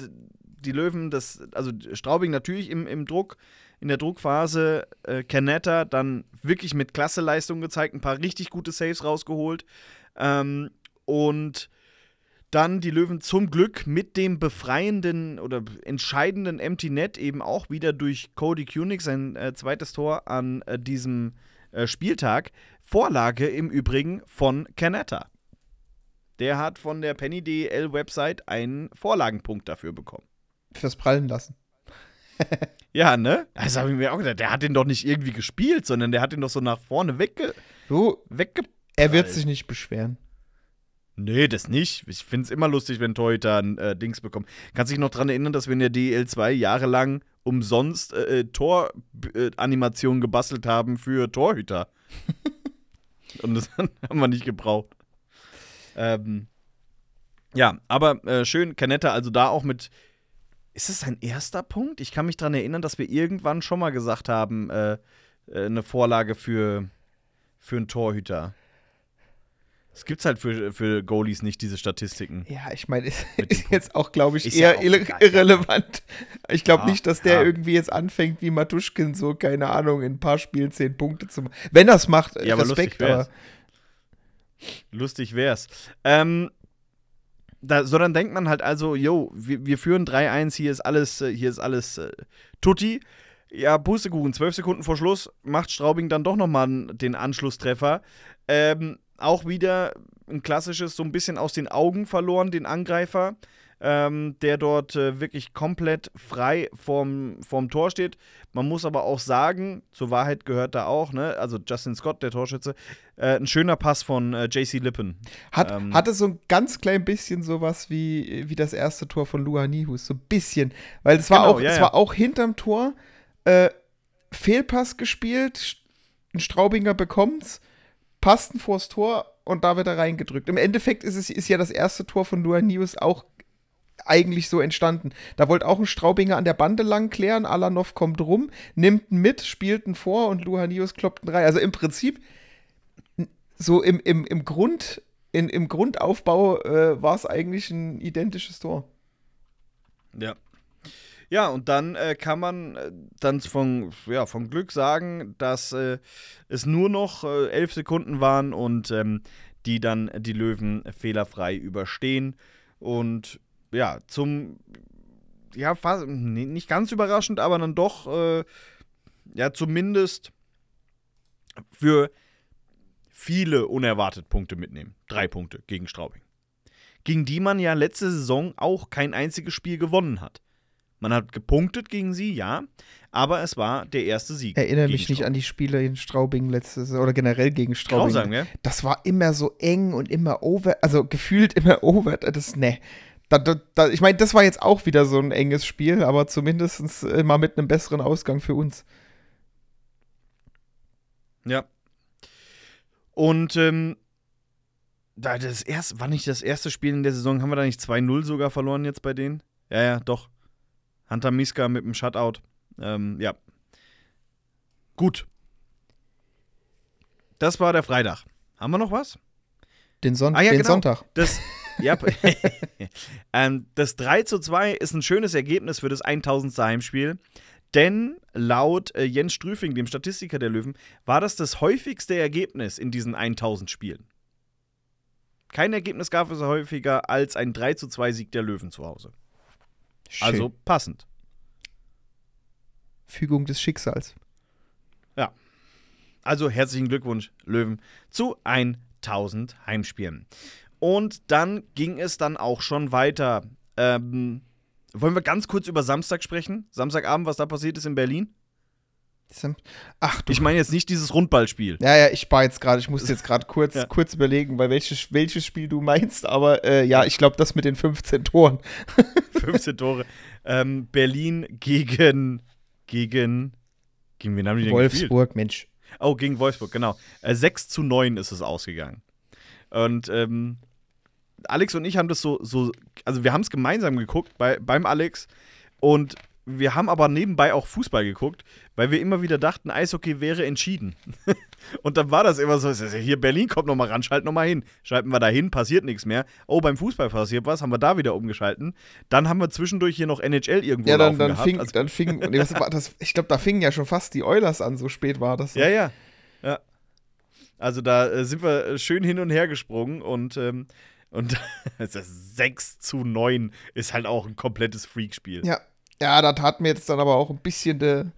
die Löwen, das, also Straubing natürlich im, im Druck, in der Druckphase, äh, Canetta dann wirklich mit Klasseleistung gezeigt, ein paar richtig gute Saves rausgeholt. Ähm, und dann die Löwen zum Glück mit dem befreienden oder entscheidenden Empty Net eben auch wieder durch Cody Kunig, sein äh, zweites Tor an äh, diesem äh, Spieltag. Vorlage im Übrigen von Canetta. Der hat von der Penny DL Website einen Vorlagenpunkt dafür bekommen.
Fürs Prallen lassen.
Ja, ne? Also habe ich mir auch gedacht, der hat den doch nicht irgendwie gespielt, sondern der hat den doch so nach vorne wegge
So,
wegge
er wird sich nicht beschweren.
Nee, das nicht. Ich finde es immer lustig, wenn Torhüter ein äh, Dings bekommen. Kannst dich noch dran erinnern, dass wir in der DL2 jahrelang umsonst äh, Toranimationen gebastelt haben für Torhüter. Und das haben wir nicht gebraucht. Ähm, ja, aber äh, schön, Canetta also da auch mit. Ist es sein erster Punkt? Ich kann mich dran erinnern, dass wir irgendwann schon mal gesagt haben, äh, äh, eine Vorlage für, für einen Torhüter. Es gibt halt für, für Goalies nicht diese Statistiken.
Ja, ich meine, ist, ist jetzt auch, glaube ich,
Ist ja
eher
auch
irre irrelevant. Ich glaube
Ja,
nicht, dass der
ja.
irgendwie jetzt anfängt, wie Matuschkin, so, keine Ahnung, in ein paar Spielen zehn Punkte zu machen. Wenn das macht,
Ja, aber
Respekt,
lustig wär's.
aber
Lustig wär's. Ähm, da, so dann denkt man halt also, yo, wir, wir führen 3-1, hier ist alles, äh, hier ist alles äh, Tutti. Ja, Pustekuchen, zwölf Sekunden vor Schluss macht Straubing dann doch nochmal den Anschlusstreffer. Ähm, auch wieder ein klassisches, so ein bisschen aus den Augen verloren, den Angreifer, ähm, der dort äh, wirklich komplett frei vorm, vorm Tor steht. Man muss aber auch sagen, zur Wahrheit gehört da auch, ne, also Justin Scott, der Torschütze, äh, ein schöner Pass von äh, JC Lippen.
hat,
Ähm,
hatte so ein ganz klein bisschen sowas wie, wie das erste Tor von Luha Nihus. So ein bisschen. Weil es war,
Genau,
auch,
ja,
es
ja.
war auch hinterm Tor. Äh, Fehlpass gespielt, ein Straubinger bekommt's, passten vors Tor und da wird er reingedrückt. Im Endeffekt ist es ist ja das erste Tor von Luanius auch eigentlich so entstanden. Da wollte auch ein Straubinger an der Bande lang klären, Alanov kommt rum, nimmt ihn mit, spielt ihn vor und Luhanius kloppt ihn rein. Also im Prinzip so im, im, im Grund, in, im Grundaufbau äh, war es eigentlich ein identisches Tor.
Ja. Ja, und dann äh, kann man äh, dann von, ja, von Glück sagen, dass äh, es nur noch äh, elf Sekunden waren und ähm, die dann die Löwen fehlerfrei überstehen. Und ja, zum, ja, fast, nicht ganz überraschend, aber dann doch, äh, ja, zumindest für viele unerwartet Punkte mitnehmen. Drei Punkte gegen Straubing. Gegen die man ja letzte Saison auch kein einziges Spiel gewonnen hat. Man hat gepunktet gegen sie, ja, aber es war der erste Sieg.
Erinnere mich nicht
Straubing.
an die Spiele in Straubing letztes oder generell gegen Straubing.
Grausam, gell?
Das war immer so eng und immer over, also gefühlt immer over. Das, ne. Da, da, da, ich meine, das war jetzt auch wieder so ein enges Spiel, aber zumindest mal mit einem besseren Ausgang für uns.
Ja. Und ähm, da das erste, war nicht das erste Spiel in der Saison, haben wir da nicht 2-0 sogar verloren jetzt bei denen? Ja, ja, doch. Hunter Miska mit dem Shutout. Ähm, ja. Gut. Das war der Freitag. Haben wir noch was?
Den, Son
Ah, ja,
den
genau.
Sonntag.
Das, ja, ähm, das 3 zu 2 ist ein schönes Ergebnis für das 1000. Heimspiel. Denn laut äh, Jens Strüfing, dem Statistiker der Löwen, war das das häufigste Ergebnis in diesen 1000 Spielen. Kein Ergebnis gab es häufiger als ein 3 zu 2 Sieg der Löwen zu Hause.
Schön.
Also passend.
Fügung des Schicksals.
Also herzlichen Glückwunsch, Löwen, zu 1000 Heimspielen. Und dann ging es dann auch schon weiter. Ähm, wollen wir ganz kurz über Samstag sprechen? Samstagabend, was da passiert ist in Berlin?
Ach du.
Ich meine jetzt nicht dieses Rundballspiel.
Ja, ja, ich war jetzt gerade, ich musste jetzt gerade kurz,
Ja.
kurz überlegen, weil welches, welches Spiel du meinst, aber äh, ja, ich glaube, das mit den 15 Toren.
15 Tore. Ähm, Berlin gegen. Gegen. Gegen wen haben die denn gespielt?
Wolfsburg, Mensch.
Oh, gegen Wolfsburg, genau. Äh, 6 zu 9 ist es ausgegangen. Und ähm, Alex und ich haben das so, so also wir haben es gemeinsam geguckt bei, beim Alex und wir haben aber nebenbei auch Fußball geguckt, weil wir immer wieder dachten, Eishockey wäre entschieden. und dann war das immer so, hier Berlin kommt noch mal ran, schalt noch mal hin. Schalten wir da hin, passiert nichts mehr. Oh, beim Fußball passiert was, haben wir da wieder umgeschalten. Dann haben wir zwischendurch hier noch NHL irgendwo
Ja, dann, dann
gehabt.
fing,
Also-
dann fing, nee, was war das? Ich glaube, da fingen ja schon fast die Oilers an, so spät war das.
Ja, ja. ja. Also da äh, sind wir schön hin und her gesprungen und, ähm, und das 6 zu 9 ist halt auch ein komplettes Freakspiel.
Ja, ja, da tat mir jetzt dann aber auch ein bisschen der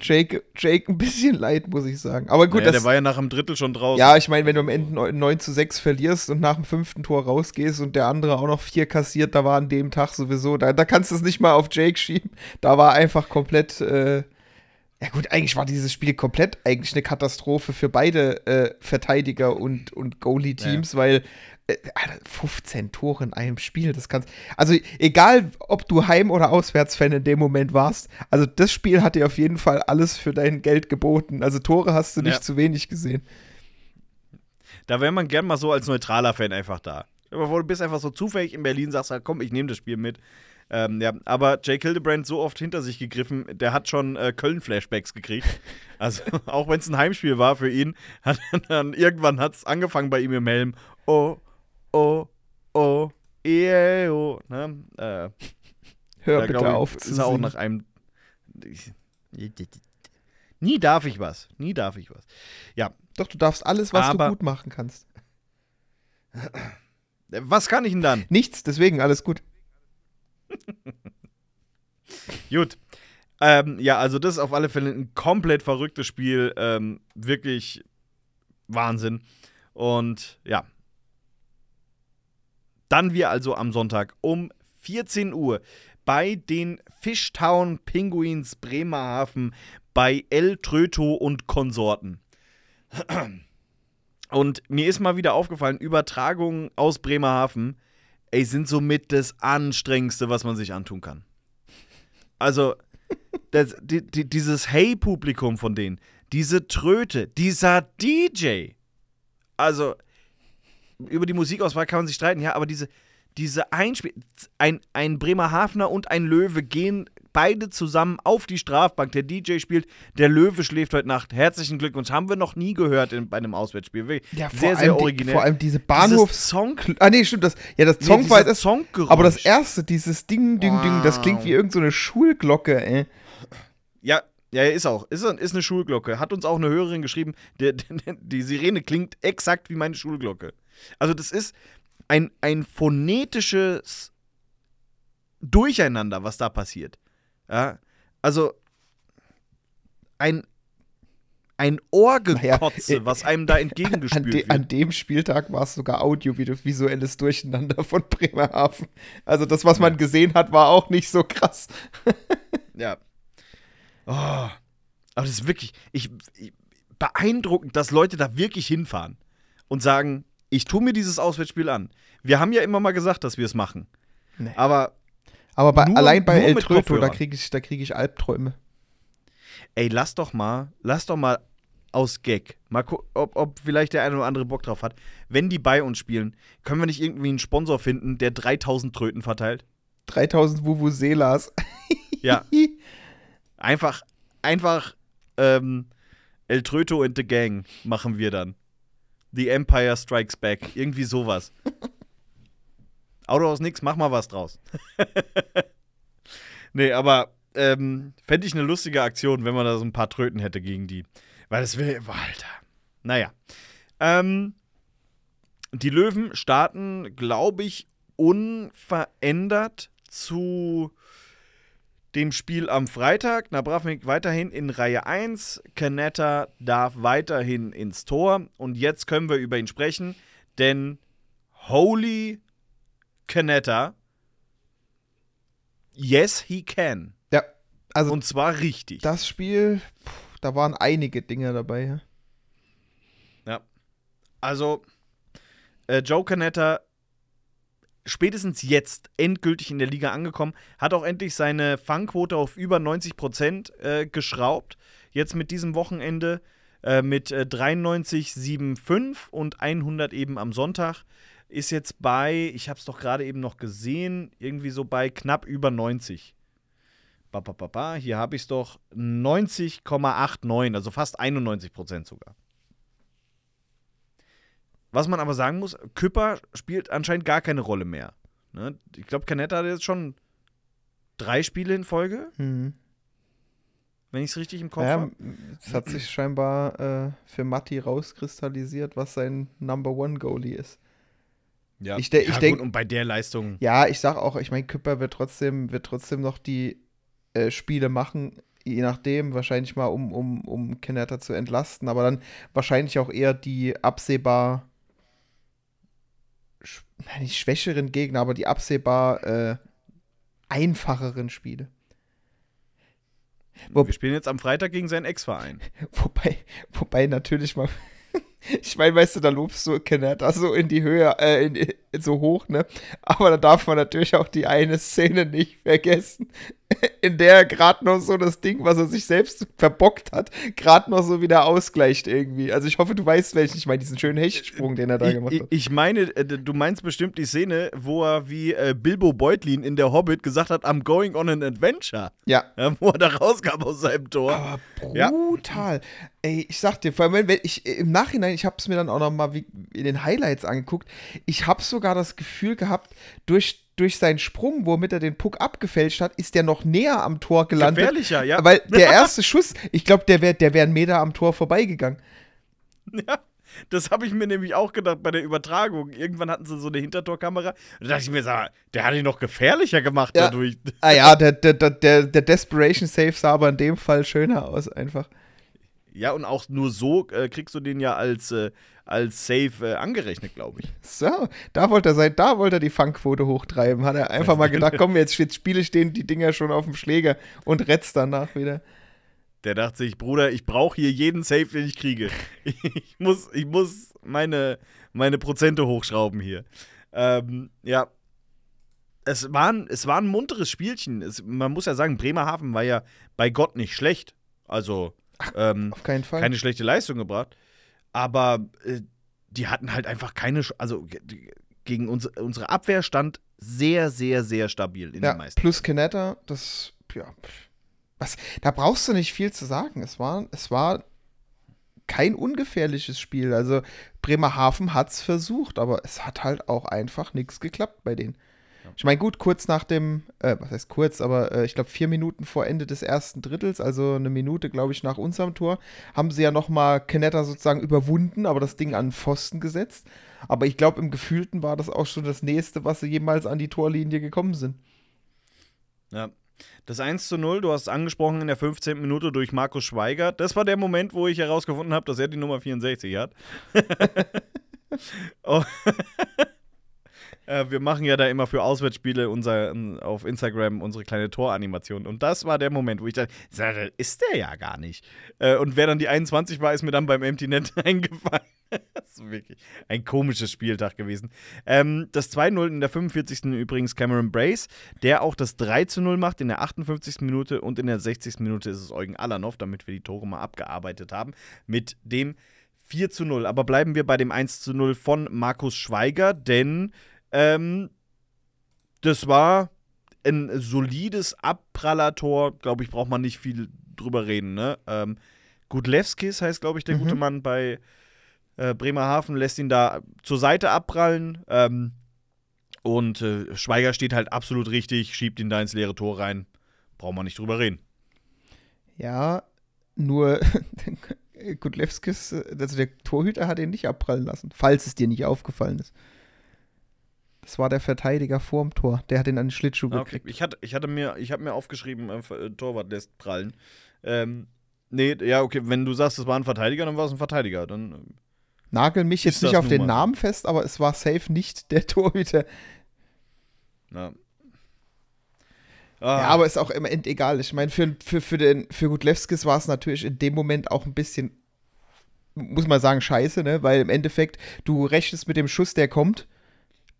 Jake, Jake ein bisschen leid, muss ich sagen. Aber gut,
naja,
das,
der war ja nach dem Drittel schon draußen.
ja, ich meine, wenn du am Ende 9, 9 zu 6 verlierst und nach dem fünften Tor rausgehst und der andere auch noch vier kassiert, da war an dem Tag sowieso, da, da kannst du es nicht mal auf Jake schieben. Da war einfach komplett, äh, ja gut, eigentlich war dieses Spiel komplett eigentlich eine Katastrophe für beide äh, Verteidiger und, und Goalie-Teams, weil äh, Alter, 15 Tore in einem Spiel, das kannst also egal, ob du Heim- oder Auswärtsfan in dem Moment warst, also das Spiel hat dir auf jeden Fall alles für dein Geld geboten. Also Tore hast du nicht
Ja.
zu wenig gesehen.
Da wäre man gern mal so als neutraler Fan einfach da. Vor, Du bist einfach so zufällig in Berlin, sagst halt, komm, ich nehme das Spiel mit. Ähm, ja, aber Jake Hildebrand so oft hinter sich gegriffen, der hat schon äh, Köln-Flashbacks gekriegt. Also auch wenn es ein Heimspiel war für ihn, hat dann irgendwann hat es angefangen bei ihm im Helm. Oh, oh, oh, yeah, oh. Ne? Äh,
Hör
da,
bitte
ich,
auf
ist
zu
auch nach einem. Nie darf ich was. Nie darf ich was. Ja.
Doch, du darfst alles, was
Aber-
du gut machen kannst.
Was kann ich denn dann?
Nichts, deswegen alles gut.
Gut. Ähm, ja, also das ist auf alle Fälle ein komplett verrücktes Spiel. Ähm, wirklich Wahnsinn. Und ja. Dann wir also am Sonntag um 14 Uhr bei den Fishtown Penguins Bremerhaven bei El Tröto und Konsorten. Und mir ist mal wieder aufgefallen, Übertragungen aus Bremerhaven, ey, sind somit das Anstrengendste, was man sich antun kann. Also, das, die, die, dieses Hey-Publikum von denen, diese Tröte, dieser DJ. Also, über die Musikauswahl kann man sich streiten, ja, aber diese, diese Einspiel. Ein, ein Bremerhavener und ein Löwe gehen beide zusammen auf die Strafbank. Der DJ spielt, der Löwe schläft heute Nacht. Herzlichen Glückwunsch. Haben wir noch nie gehört in, bei einem Auswärtsspiel. Wirklich
Ja,
sehr, sehr
die-
originell.
vor allem diese Bahnhofs-
Song.
Ah, nee, stimmt. Das, ja, das
Nee,
Song war
dieses
das.
Songgeräusch.
Aber das erste, dieses Ding, Ding, Ding, das klingt
Wow.
wie irgendeine so Schulglocke, ey.
Ja, ja, ist auch. Ist, ist eine Schulglocke. Hat uns auch eine Hörerin geschrieben, der, der, die Sirene klingt exakt wie meine Schulglocke. Also, das ist ein, ein phonetisches Durcheinander, was da passiert. Ja, also ein, ein Ohrgekotze,
Naja, äh,
was einem da
An,
entgegengespült
de,
wird.
an dem Spieltag war es sogar audiovisuelles Durcheinander von Bremerhaven. Also das, was man gesehen hat, war auch nicht so krass.
Ja. Oh. Aber das ist wirklich ich, ich, beeindruckend, dass Leute da wirklich hinfahren und sagen, ich tue mir dieses Auswärtsspiel an. Wir haben ja immer mal gesagt, dass wir es machen.
Nee.
Aber
Aber bei,
Nur-
allein bei El Tröto, da kriege ich, da krieg ich Albträume.
ey, lass doch mal, lass doch mal aus Gag, mal ob, ob vielleicht der eine oder andere Bock drauf hat. Wenn die bei uns spielen, können wir nicht irgendwie einen Sponsor finden, der 3000 Tröten verteilt?
3000 Vuvuzelas.
Ja. Einfach, einfach ähm, El Tröto and the Gang machen wir dann. The Empire Strikes Back. Irgendwie sowas. Auto aus nix, mach mal was draus. nee, aber ähm, fände ich eine lustige Aktion, wenn man da so ein paar Tröten hätte gegen die. Weil das wäre, Alter. Naja. Ähm, die Löwen starten, glaube ich, unverändert zu dem Spiel am Freitag. Nabravnik weiterhin in Reihe 1. Kanetta darf weiterhin ins Tor. Und jetzt können wir über ihn sprechen, denn Holy Kanetta, yes, he can.
Ja, Also
Und zwar richtig.
das Spiel, da waren einige Dinge dabei. ja.
Also, äh, Joe Canetta spätestens jetzt endgültig in der Liga angekommen, hat auch endlich seine Fangquote auf über 90% äh, geschraubt. Jetzt mit diesem Wochenende äh, mit äh, 93,75 und 100 eben am Sonntag. Ist jetzt bei, ich habe es doch gerade eben noch gesehen, irgendwie so bei knapp über 90. Ba, ba, ba. Hier habe ich es doch 90,89, also fast 91% sogar. Was man aber sagen muss, Küpper spielt anscheinend gar keine Rolle mehr. Ne? Ich glaube, Canetta hat jetzt schon drei Spiele in Folge,
Mhm.
wenn ich es richtig im Kopf
Ja,
habe.
es hat sich scheinbar äh, für Matti rauskristallisiert, was sein Number One Goalie ist.
Ja,
ich de- ich
ja,
denk-
gut, und bei der Leistung,
Ja, ich sag auch, ich meine, Küpper wird trotzdem, wird trotzdem noch die äh, Spiele machen, je nachdem, wahrscheinlich mal, um, um, um Kennerter zu entlasten, aber dann wahrscheinlich auch eher die absehbar, nicht schwächeren Gegner, aber die absehbar äh, einfacheren Spiele. Wo-
wir spielen jetzt am Freitag gegen seinen Ex-Verein.
Wobei, wobei natürlich mal. Ich meine, weißt du, da lobst du Kennerta so in die Höhe, äh, in, in, so hoch, ne? Aber da darf man natürlich auch die eine Szene nicht vergessen, in der er gerade noch so das Ding, was er sich selbst verbockt hat, gerade noch so wieder ausgleicht irgendwie. Also ich hoffe, du weißt, welchen ich meine, diesen schönen Hechtsprung, den er da
Ich,
gemacht hat.
ich meine, äh, du meinst bestimmt die Szene, wo er wie äh, Bilbo Beutlin in der Hobbit gesagt hat, I'm going on an adventure.
Ja.
Ja, wo er da rauskam aus seinem Tor.
Aber
Ja.
brutal. Ey, ich sag dir, vor allem, wenn ich im Nachhinein, ich hab's mir dann auch noch mal wie in den Highlights angeguckt, ich hab sogar das Gefühl gehabt, durch, durch seinen Sprung, womit er den Puck abgefälscht hat, ist der noch näher am Tor gelandet.
Gefährlicher, ja.
Weil der erste Schuss, ich glaube, der wäre der wär einen Meter am Tor vorbeigegangen.
Ja, das habe ich mir nämlich auch gedacht bei der Übertragung. Irgendwann hatten sie so eine Hintertorkamera. Da dachte ich mir, sag, der hat ihn noch gefährlicher gemacht
Ja.
dadurch.
Ah ja, der, der, der, der, der Desperation Save sah aber in dem Fall schöner aus, einfach.
Ja, und auch nur so äh, kriegst du den ja als, äh, als Safe äh, angerechnet, glaube ich.
So, da wollte er sein, da wollte er die Fangquote hochtreiben. Hat er einfach mal gedacht, komm, jetzt, jetzt spiele ich den, die Dinger schon auf dem Schläger und retz danach wieder.
Der dachte sich, Bruder, ich brauche hier jeden Safe, den ich kriege. Ich muss, ich muss meine, meine Prozente hochschrauben hier. Ähm, ja. Es war, ein, es war ein munteres Spielchen. Es, man muss ja sagen, Bremerhaven war ja bei Gott nicht schlecht. Also, ähm,
Auf keinen Fall.
keine schlechte Leistung gebracht. Aber äh, die hatten halt einfach keine, Sch- also gegen uns, unsere Abwehr stand sehr, sehr, sehr stabil in
ja,
den meisten.
plus Kenetta, das, ja, was, da brauchst du nicht viel zu sagen. Es war, es war kein ungefährliches Spiel. Also Bremerhaven hat es versucht, aber es hat halt auch einfach nichts geklappt bei denen. Ich meine, gut, kurz nach dem, äh, was heißt kurz, aber äh, ich glaube vier Minuten vor Ende des ersten Drittels, also eine Minute, glaube ich, nach unserem Tor, haben sie ja nochmal Kenetta sozusagen überwunden, aber das Ding an den Pfosten gesetzt. Aber ich glaube, im Gefühlten war das auch schon das nächste, was sie jemals an die Torlinie gekommen sind.
Ja. Das 1 zu 0, du hast es angesprochen in der 15. Minute durch Markus Schweiger. Das war der Moment, wo ich herausgefunden habe, dass er die Nummer 64 hat. oh. Äh, Wir machen ja da immer für Auswärtsspiele unser, auf Instagram unsere kleine Toranimation. Und das war der Moment, wo ich dachte, das ist der ja gar nicht. Äh, Und wer dann die 21 war, ist mir dann beim Empty Net eingefallen. Das ist wirklich ein komisches Spieltag gewesen. Ähm, das 2-0 in der 45. übrigens Cameron Brace, der auch das 3-0 macht in der 58. Minute und in der 60. Minute ist es Eugen Alanov, damit wir die Tore mal abgearbeitet haben, mit dem 4 0. Aber bleiben wir bei dem 1 0 von Markus Schweiger, denn ähm, das war ein solides Abprallertor. Glaube ich, braucht man nicht viel drüber reden. Ne? Ähm, Gudlewskis heißt, glaube ich, der
Mhm.
gute Mann bei äh, Bremerhaven, lässt ihn da zur Seite abprallen. Ähm, und äh, Schweiger steht halt absolut richtig, schiebt ihn da ins leere Tor rein. Braucht man nicht drüber reden.
Ja, nur Gudlewskis, also der Torhüter hat ihn nicht abprallen lassen, falls es dir nicht aufgefallen ist. Das war der Verteidiger vorm Tor, der hat ihn an den Schlittschuh
Ah, okay.
gekriegt.
Ich hatte, ich hatte mir, ich habe mir aufgeschrieben, äh, äh, Torwart lässt prallen. Ähm, nee, ja, okay, wenn du sagst, es war ein Verteidiger, dann war es ein Verteidiger. Dann, äh,
Nagel mich jetzt nicht auf den? Namen fest, aber es war safe nicht der Torhüter.
na. Ah,
Ja, aber ist auch im End egal. Ich meine, für, für, für, den, für Gudlewskis war es natürlich in dem Moment auch ein bisschen, muss man sagen, scheiße, ne? Weil im Endeffekt, du rechnest mit dem Schuss, der kommt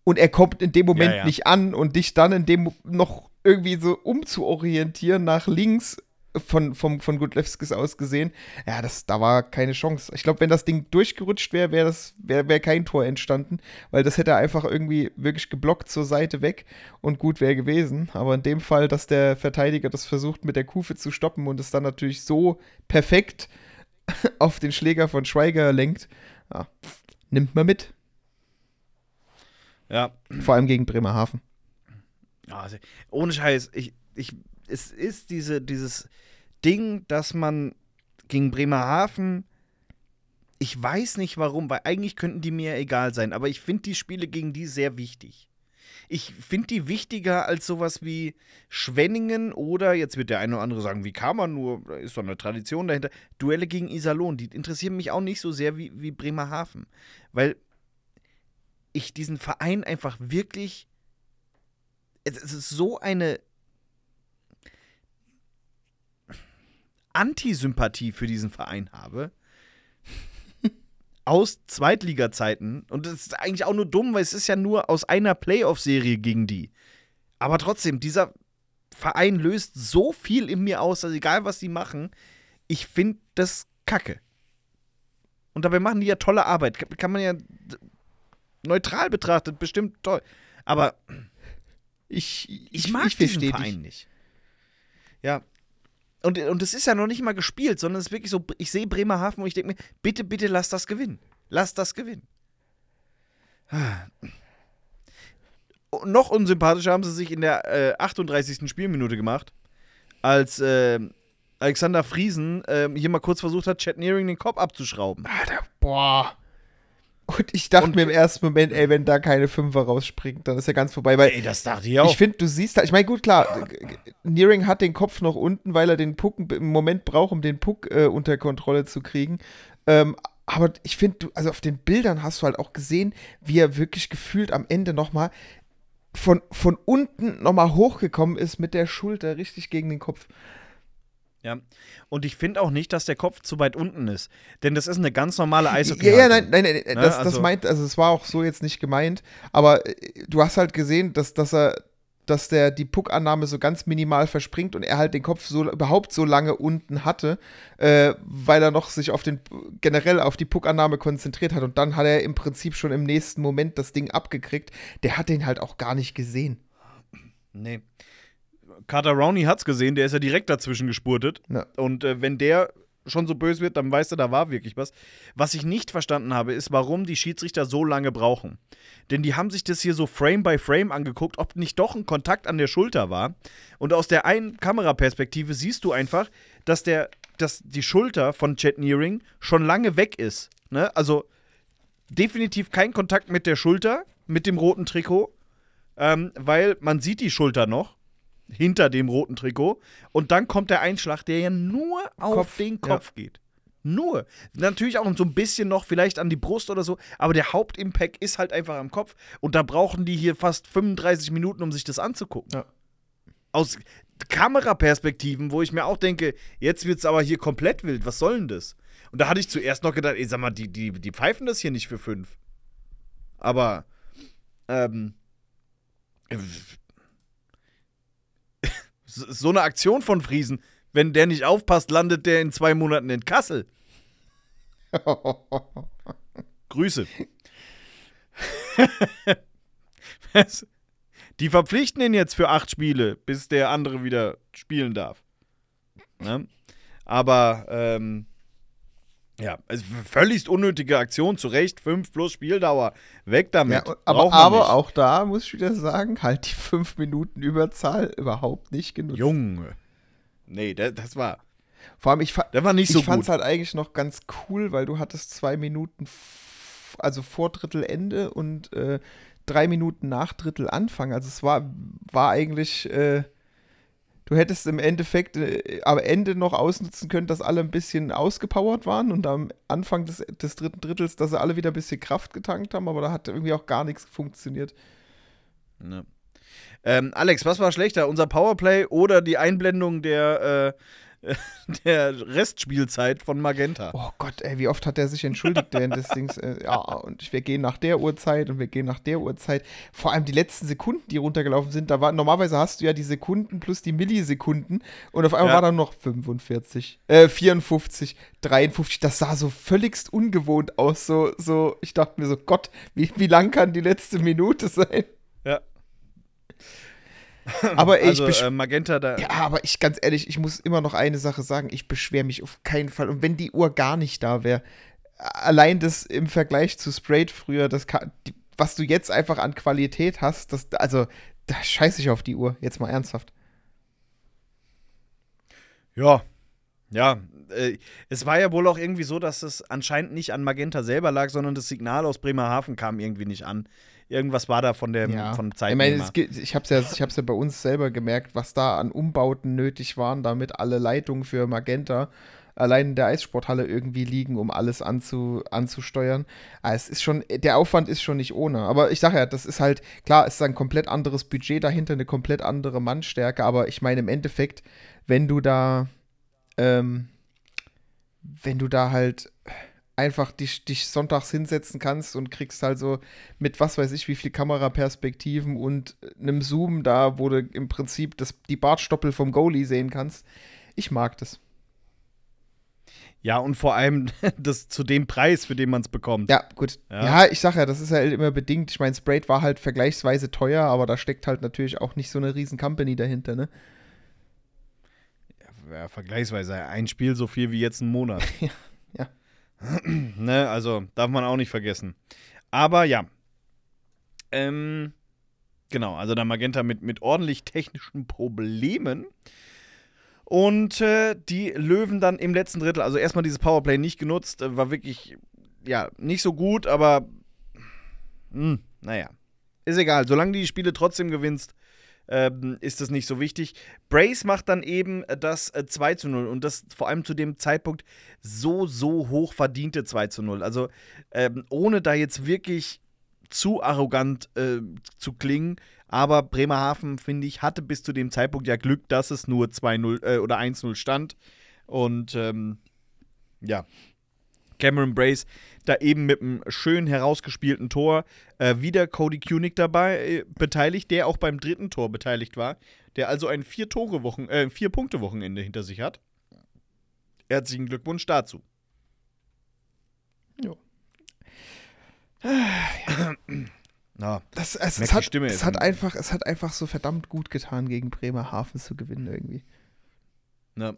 und er kommt in dem Moment
Ja, ja.
nicht an und dich dann in dem noch irgendwie so umzuorientieren nach links von, vom, von Gudlewskis aus gesehen, ja, das, da war keine Chance. Ich glaube, wenn das Ding durchgerutscht wäre, wäre wär, wär kein Tor entstanden, weil das hätte er einfach irgendwie wirklich geblockt zur Seite weg und gut wäre gewesen. Aber in dem Fall, dass der Verteidiger das versucht mit der Kufe zu stoppen und es dann natürlich so perfekt auf den Schläger von Schweiger lenkt, ja, nimmt man mit.
Ja.
Vor allem gegen Bremerhaven.
Also, ohne Scheiß, ich, ich, es ist diese, dieses Ding, dass man gegen Bremerhaven, ich weiß nicht warum, weil eigentlich könnten die mir egal sein, aber ich finde die Spiele gegen die sehr wichtig. Ich finde die wichtiger als sowas wie Schwenningen oder, jetzt wird der eine oder andere sagen, wie kann man nur, da ist doch eine Tradition dahinter, Duelle gegen Iserlohn, die interessieren mich auch nicht so sehr wie, wie Bremerhaven, weil ich diesen Verein einfach wirklich es ist so eine Antisympathie für diesen Verein habe. Aus Zweitliga-Zeiten. Und das ist eigentlich auch nur dumm, weil es ist ja nur aus einer Playoff-Serie gegen die. Aber trotzdem, dieser Verein löst so viel in mir aus, dass egal was die machen, ich finde das kacke. Und dabei machen die ja tolle Arbeit. Kann- man ja neutral betrachtet bestimmt toll. Aber
Ich,
ich mag diesen
versteh
Verein nicht. Ja. Und, und es ist ja noch nicht mal gespielt, sondern es ist wirklich so, ich sehe Bremerhaven und ich denke mir, bitte, bitte lass das gewinnen. Lass das gewinnen. Noch unsympathischer haben sie sich in der äh, 38. Spielminute gemacht, als äh, Alexander Friesen äh, hier mal kurz versucht hat, Chad Nearing den Kopf abzuschrauben.
Alter, boah. Und ich dachte
Und-
mir im ersten Moment, ey, wenn da keine Fünfer rausspringt, dann ist ja ganz vorbei. Weil
Ey, das dachte ich auch.
ich finde, du siehst da, ich meine, gut, klar, Nearing hat den Kopf noch unten, weil er den Puck im Moment braucht, um den Puck äh, unter Kontrolle zu kriegen. Ähm, aber ich finde, du, also auf den Bildern hast du halt auch gesehen, wie er wirklich gefühlt am Ende nochmal von, von unten nochmal hochgekommen ist mit der Schulter richtig gegen den Kopf.
Ja. Und ich finde auch nicht, dass der Kopf zu weit unten ist. Denn das ist eine ganz normale eishockey
Ja, ja, nein, nein, nein,
Ne,
das, das
also-
meint, also es war auch so jetzt nicht gemeint, aber äh, du hast halt gesehen, dass, dass er, dass der die Puckannahme so ganz minimal verspringt und er halt den Kopf so überhaupt so lange unten hatte, äh, weil er noch sich auf den generell auf die Puckannahme konzentriert hat und dann hat er im Prinzip schon im nächsten Moment das Ding abgekriegt. Der hat den halt auch gar nicht gesehen.
Nee. Carter Rowney hat's gesehen, der ist ja direkt dazwischen gespurtet.
Ja.
Und äh, wenn der schon so böse wird, dann weißt du, da war wirklich was. Was ich nicht verstanden habe, ist, warum die Schiedsrichter so lange brauchen. Denn die haben sich das hier so Frame by Frame angeguckt, ob nicht doch ein Kontakt an der Schulter war. Und aus der einen Kameraperspektive siehst du einfach, dass, der, dass die Schulter von Chet Nearing schon lange weg ist. Ne? Also definitiv kein Kontakt mit der Schulter, mit dem roten Trikot, ähm, weil man sieht die Schulter noch hinter dem roten Trikot und dann kommt der Einschlag, der ja nur auf
Kopf,
den
ja.
Kopf geht. Nur. Natürlich auch so ein bisschen noch vielleicht an die Brust oder so, aber der Hauptimpact ist halt einfach am Kopf und da brauchen die hier fast 35 Minuten, um sich das anzugucken.
Ja.
Aus Kameraperspektiven, wo ich mir auch denke, jetzt wird's aber hier komplett wild, was soll denn das? Und da hatte ich zuerst noch gedacht, ey, sag mal, die, die, die pfeifen das hier nicht für fünf. Aber, ähm, so eine Aktion von Friesen, wenn der nicht aufpasst, landet der in zwei Monaten in Kassel. Grüße. Was? Die verpflichten ihn jetzt für acht Spiele, bis der andere wieder spielen darf. Ne? Aber, ähm, ja, also völlig unnötige Aktion, zu Recht, fünf plus Spieldauer, weg damit.
Ja, aber aber auch da muss ich wieder sagen, halt die fünf Minuten Überzahl überhaupt nicht genutzt.
Junge. Nee, das, das war,
Vor allem, ich, fa
der war nicht so
ich fand es halt eigentlich noch ganz cool, weil du hattest zwei Minuten, f- also vor Drittelende und äh, drei Minuten nach Drittelanfang. Also es war, war eigentlich, äh, du hättest im Endeffekt äh, am Ende noch ausnutzen können, dass alle ein bisschen ausgepowert waren und am Anfang des, des dritten Drittels, dass sie alle wieder ein bisschen Kraft getankt haben, aber da hat irgendwie auch gar nichts funktioniert.
Ne. Ähm, Alex, was war schlechter? Unser Powerplay oder die Einblendung der, äh, der Restspielzeit von Magenta?
Oh Gott, ey, wie oft hat er sich entschuldigt während des Dings? Äh, ja, und wir gehen nach der Uhrzeit und wir gehen nach der Uhrzeit. Vor allem die letzten Sekunden, die runtergelaufen sind, da war normalerweise hast du ja die Sekunden plus die Millisekunden und auf einmal
Ja.
war dann noch 45, äh, 54, 53. Das sah so völligst ungewohnt aus. So, so, ich dachte mir so, Gott, wie, wie lang kann die letzte Minute sein?
Ja.
Aber ey,
also,
ich
äh, Magenta da.
Ja, aber ich ganz ehrlich, ich muss immer noch eine Sache sagen, ich beschwere mich auf keinen Fall. Und wenn die Uhr gar nicht da wäre, allein das im Vergleich zu Sprayed früher, das kann, die, was du jetzt einfach an Qualität hast, das, also, da scheiße ich auf die Uhr, jetzt mal ernsthaft.
Ja. Ja. Äh, es war ja wohl auch irgendwie so, dass es anscheinend nicht an Magenta selber lag, sondern das Signal aus Bremerhaven kam irgendwie nicht an. Irgendwas war da von der vom
ich
Zeitnehmer.
meine, es gibt- ich habe es ja, ich hab's ja bei uns selber gemerkt, was da an Umbauten nötig waren, damit alle Leitungen für Magenta allein in der Eissporthalle irgendwie liegen, um alles anzu, anzusteuern. Ah, es ist schon, der Aufwand ist schon nicht ohne. Aber ich sage ja, das ist halt, klar, es ist ein komplett anderes Budget dahinter, eine komplett andere Mannstärke, aber ich meine im Endeffekt, wenn du da, ähm, wenn du da halt einfach dich, dich sonntags hinsetzen kannst und kriegst halt so mit was weiß ich wie viel Kameraperspektiven und einem Zoom da, wo du im Prinzip das, die Bartstoppel vom Goalie sehen kannst. Ich mag das.
ja, und vor allem das zu dem Preis, für den man es bekommt.
Ja, gut.
Ja.
Ja, ich sag ja, das ist ja immer bedingt. Ich meine, Sprayed war halt vergleichsweise teuer, aber da steckt halt natürlich auch nicht so eine riesen Company dahinter, ne?
Ja, vergleichsweise ein Spiel so viel wie jetzt ein Monat.
Ja, ja.
ne, also darf man auch nicht vergessen. Aber ja. Ähm, genau, also der Magenta mit, mit ordentlich technischen Problemen. Und äh, die Löwen dann im letzten Drittel, also erstmal dieses Powerplay nicht genutzt, äh, war wirklich, ja, nicht so gut, aber hm, naja. Ist egal, solange du die Spiele trotzdem gewinnst, ähm, ist das nicht so wichtig. Brace macht dann eben äh, das äh, 2 zu 0 und das vor allem zu dem Zeitpunkt so, so hoch verdiente 2 zu 0. Also ähm, ohne da jetzt wirklich zu arrogant äh, zu klingen, aber Bremerhaven, finde ich, hatte bis zu dem Zeitpunkt ja Glück, dass es nur 2-0 äh, oder 1-0 stand. Und ähm, ja, Cameron Brace da eben mit einem schön herausgespielten Tor. Äh, wieder Cody Kunig dabei äh, beteiligt, der auch beim dritten Tor beteiligt war. Der also ein vier Tore Wochen, äh, vier Punkte Wochenende hinter sich hat. Herzlichen Glückwunsch dazu.
Jo.
Ja,
Das, es,
Merkt
es,
die
hat, es, hat einfach, es hat einfach so verdammt gut getan, gegen Bremerhaven zu gewinnen irgendwie.
ne.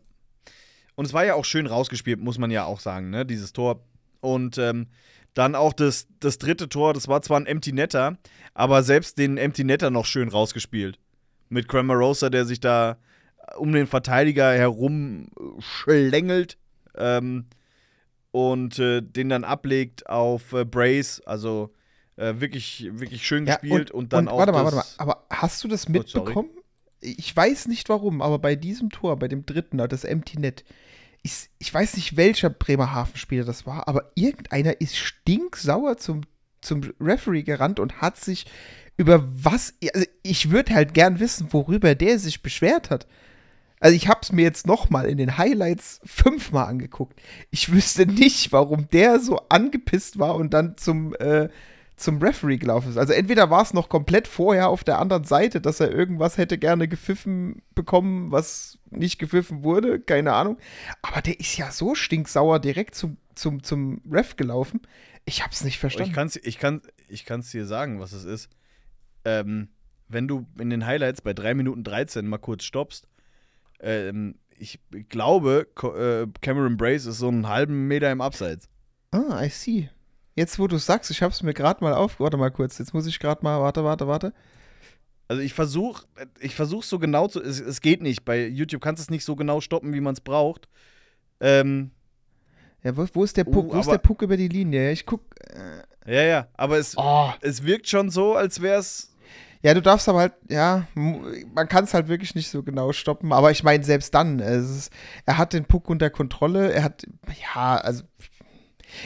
Und es war ja auch schön rausgespielt, muss man ja auch sagen, ne, dieses Tor. Und ähm, dann auch das, das dritte Tor, das war zwar ein Empty Netter, aber selbst den Empty Netter noch schön rausgespielt. Mit Cramarosa, der sich da um den Verteidiger herum äh, schlängelt ähm, und äh, den dann ablegt auf äh, Brace. Also äh, wirklich, wirklich schön gespielt und, dann auch.
Warte mal,
das,
warte mal. Aber hast du das
sorry.
mitbekommen? ich weiß nicht warum, aber bei diesem Tor, bei dem dritten, das Empty Net, ist, ich weiß nicht, welcher Bremerhaven-Spieler das war, aber irgendeiner ist stinksauer zum, zum Referee gerannt und hat sich über was. Also ich würde halt gern wissen, worüber der sich beschwert hat. Also ich habe es mir jetzt noch mal in den Highlights fünfmal angeguckt. Ich wüsste nicht, warum der so angepisst war und dann zum, äh, zum Referee gelaufen ist. Also entweder war es noch komplett vorher auf der anderen Seite, dass er irgendwas hätte gerne gepfiffen bekommen, was nicht gepfiffen wurde, keine Ahnung. Aber der ist ja so stinksauer direkt zum, zum, zum Ref gelaufen. Ich hab's nicht
Ich
verstanden.
kann es ich kann, ich kann's dir sagen, was es ist. Ähm, wenn du in den Highlights bei 3 Minuten 13 mal kurz stoppst, ähm, ich glaube, äh, Cameron Brace ist so einen halben Meter im Abseits.
Ah, I see. Jetzt, wo du sagst, ich hab's mir gerade mal auf. Warte mal kurz. Jetzt muss ich gerade mal. Warte, warte, warte.
Also ich versuche ich versuch so genau zu. Es, es geht nicht. Bei YouTube kannst du es nicht so genau stoppen, wie man es braucht. Ähm,
Ja, wo, wo ist der Puck?
Uh,
wo ist der Puck über die Linie? Ich guck. Äh,
ja, ja. Aber es,
oh.
es wirkt schon so, als wäre es.
Ja, du darfst aber halt, ja, man kann es halt wirklich nicht so genau stoppen. Aber ich meine, selbst dann, es ist, er hat den Puck unter Kontrolle. Er hat, ja, also,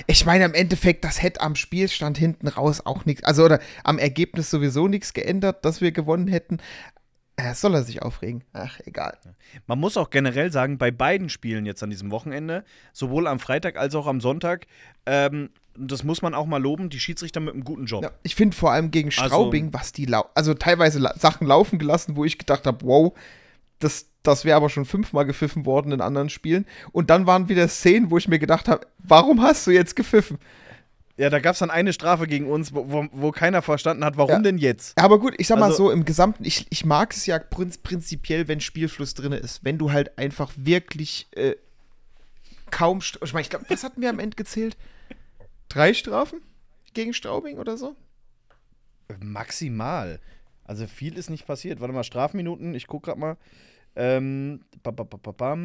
Ich meine, im Endeffekt, das hätte am Spielstand hinten raus auch nichts, also oder am Ergebnis sowieso nichts geändert, dass wir gewonnen hätten. Äh, soll er sich aufregen? Ach, egal.
Man muss auch generell sagen, bei beiden Spielen jetzt an diesem Wochenende, sowohl am Freitag als auch am Sonntag, ähm, das muss man auch mal loben, die Schiedsrichter mit einem guten Job.
Ja, ich finde vor allem gegen
Also-
Straubing, was die lau also teilweise la Sachen laufen gelassen, wo ich gedacht habe, wow, das, das wäre aber schon fünfmal gepfiffen worden in anderen Spielen. Und dann waren wieder Szenen, wo ich mir gedacht habe, warum hast du jetzt gepfiffen?
Ja, da gab es dann eine Strafe gegen uns, wo, wo, wo keiner verstanden hat, warum
Ja.
denn jetzt?
Aber gut, ich sag mal
Also-
so, im Gesamten, ich, ich mag es ja prinz prinzipiell, wenn Spielfluss drin ist. Wenn du halt einfach wirklich äh, kaum. St- Ich meine, ich glaube, was hatten wir am Ende gezählt? Drei Strafen gegen Straubing oder so?
Maximal. Also viel ist nicht passiert. Warte mal, Strafminuten, ich gucke gerade mal. Ähm, ba, ba, ba.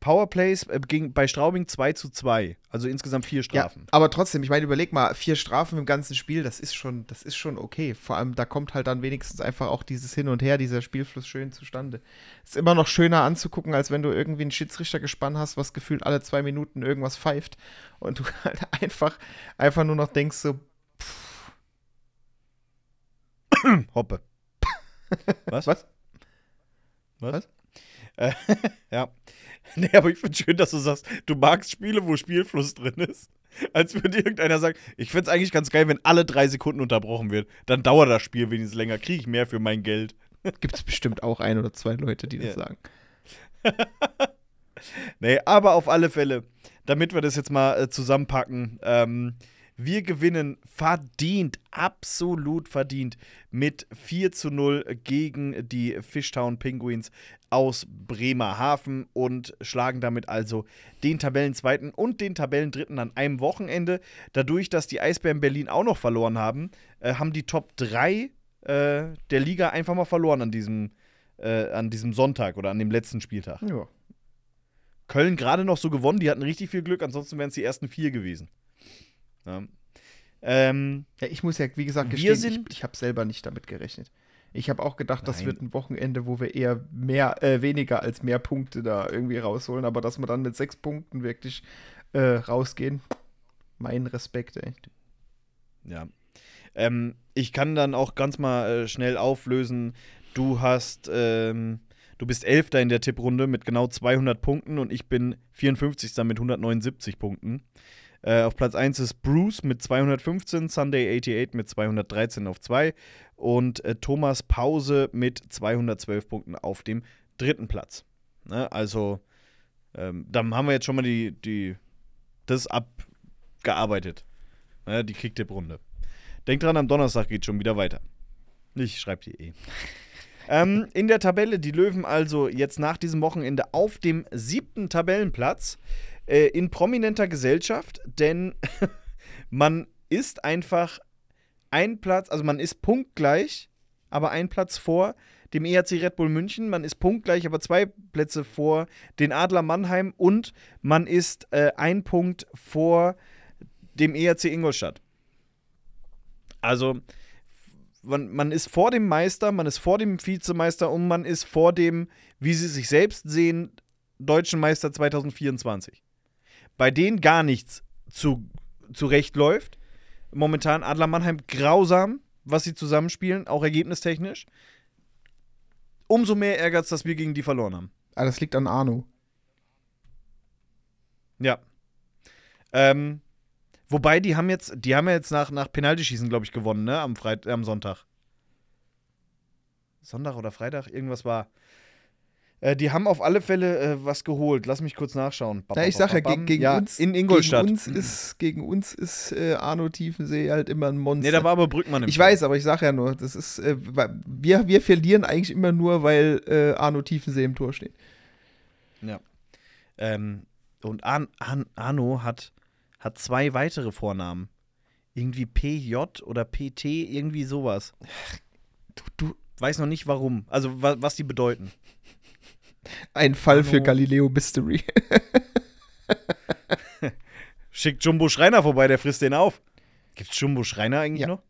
Powerplays äh, ging bei Straubing 2 zu 2. Also insgesamt vier Strafen.
Ja, aber trotzdem, ich meine, überleg mal, vier Strafen im ganzen Spiel, das ist schon, das ist schon okay. Vor allem, da kommt halt dann wenigstens einfach auch dieses Hin und Her, dieser Spielfluss schön zustande. Ist immer noch schöner anzugucken, als wenn du irgendwie einen Schiedsrichter gespannt hast, was gefühlt alle zwei Minuten irgendwas pfeift und du halt einfach, einfach nur noch denkst so,
Hoppe. Was?
was?
Was?
Was?
Äh, ja. Nee, aber ich finde schön, dass du sagst, du magst Spiele, wo Spielfluss drin ist. Als würde irgendeiner sagen, ich finde es eigentlich ganz geil, wenn alle drei Sekunden unterbrochen wird. Dann dauert das Spiel wenigstens länger, kriege ich mehr für mein Geld.
Gibt es bestimmt auch ein oder zwei Leute, die das
Ja.
sagen.
Nee, aber auf alle Fälle, damit wir das jetzt mal äh, zusammenpacken, ähm, wir gewinnen verdient, absolut verdient mit 4 zu 0 gegen die Fishtown Penguins aus Bremerhaven und schlagen damit also den Tabellenzweiten und den Tabellendritten an einem Wochenende. Dadurch, dass die Eisbären Berlin auch noch verloren haben, äh, haben die Top 3 äh, der Liga einfach mal verloren an diesem, äh, an diesem Sonntag oder an dem letzten Spieltag.
Ja.
Köln gerade noch so gewonnen, die hatten richtig viel Glück, ansonsten wären es die ersten vier gewesen. Ja. Ähm,
Ja, ich muss ja, wie gesagt, gestehen,
sind-
ich, ich habe selber nicht damit gerechnet. Ich habe auch gedacht, das
Nein.
wird ein Wochenende, wo wir eher mehr, äh, weniger als mehr Punkte da irgendwie rausholen, aber dass wir dann mit sechs Punkten wirklich äh, rausgehen, mein Respekt, ey.
ja. Ähm, ich kann dann auch ganz mal äh, schnell auflösen. Du hast, ähm, du bist Elfter in der Tipprunde mit genau 200 Punkten und ich bin 54. mit 179 Punkten. Äh, auf Platz 1 ist Bruce mit 215, Sunday 88 mit 213 auf 2 und äh, Thomas Pause mit 212 Punkten auf dem dritten Platz. Ne? Also, ähm, dann haben wir jetzt schon mal die, die, das abgearbeitet. Ne? Die Kicktipp-Runde. Denkt dran, am Donnerstag geht schon wieder weiter. Ich schreibe die eh. ähm, in der Tabelle die Löwen also jetzt nach diesem Wochenende auf dem siebten Tabellenplatz äh, in prominenter Gesellschaft, denn man ist einfach ein Platz, also man ist punktgleich, aber ein Platz vor dem ERC Red Bull München, man ist punktgleich, aber zwei Plätze vor den Adler Mannheim und man ist äh, ein Punkt vor dem ERC Ingolstadt. Also man, man ist vor dem Meister, man ist vor dem Vizemeister und man ist vor dem, wie sie sich selbst sehen, deutschen Meister 2024. Bei denen gar nichts zu, zurecht läuft. Momentan Adler Mannheim grausam, was sie zusammenspielen, auch ergebnistechnisch. Umso mehr ärgert es, dass wir gegen die verloren haben.
Ah, das liegt an Arno.
Ja. Ähm, wobei, die haben jetzt, die haben ja jetzt nach, nach Penaltyschießen, glaube ich, gewonnen, ne? Am, Freit am Sonntag. Sonntag oder Freitag, irgendwas war. Äh, die haben auf alle Fälle äh, was geholt. Lass mich kurz nachschauen.
Ja, ich sag ja, gegen, gegen
ja,
uns,
in Ingolstadt.
Gegen uns ist, gegen uns ist äh, Arno Tiefensee halt immer ein Monster.
nee, da war aber Brückmann im
ich
Tor.
weiß, aber ich sag ja nur, das ist, äh, wir, wir verlieren eigentlich immer nur, weil äh, Arno Tiefensee im Tor steht.
Ja. Ähm, und Ar Ar Arno hat, hat zwei weitere Vornamen. Irgendwie PJ oder PT, irgendwie sowas.
Du, du,
Weiß noch nicht warum. Also wa was die bedeuten.
Ein Fall für
Arno-
Galileo Mystery.
Schickt Jumbo Schreiner vorbei, der frisst den auf. Gibt's Jumbo Schreiner eigentlich
Ja.
noch?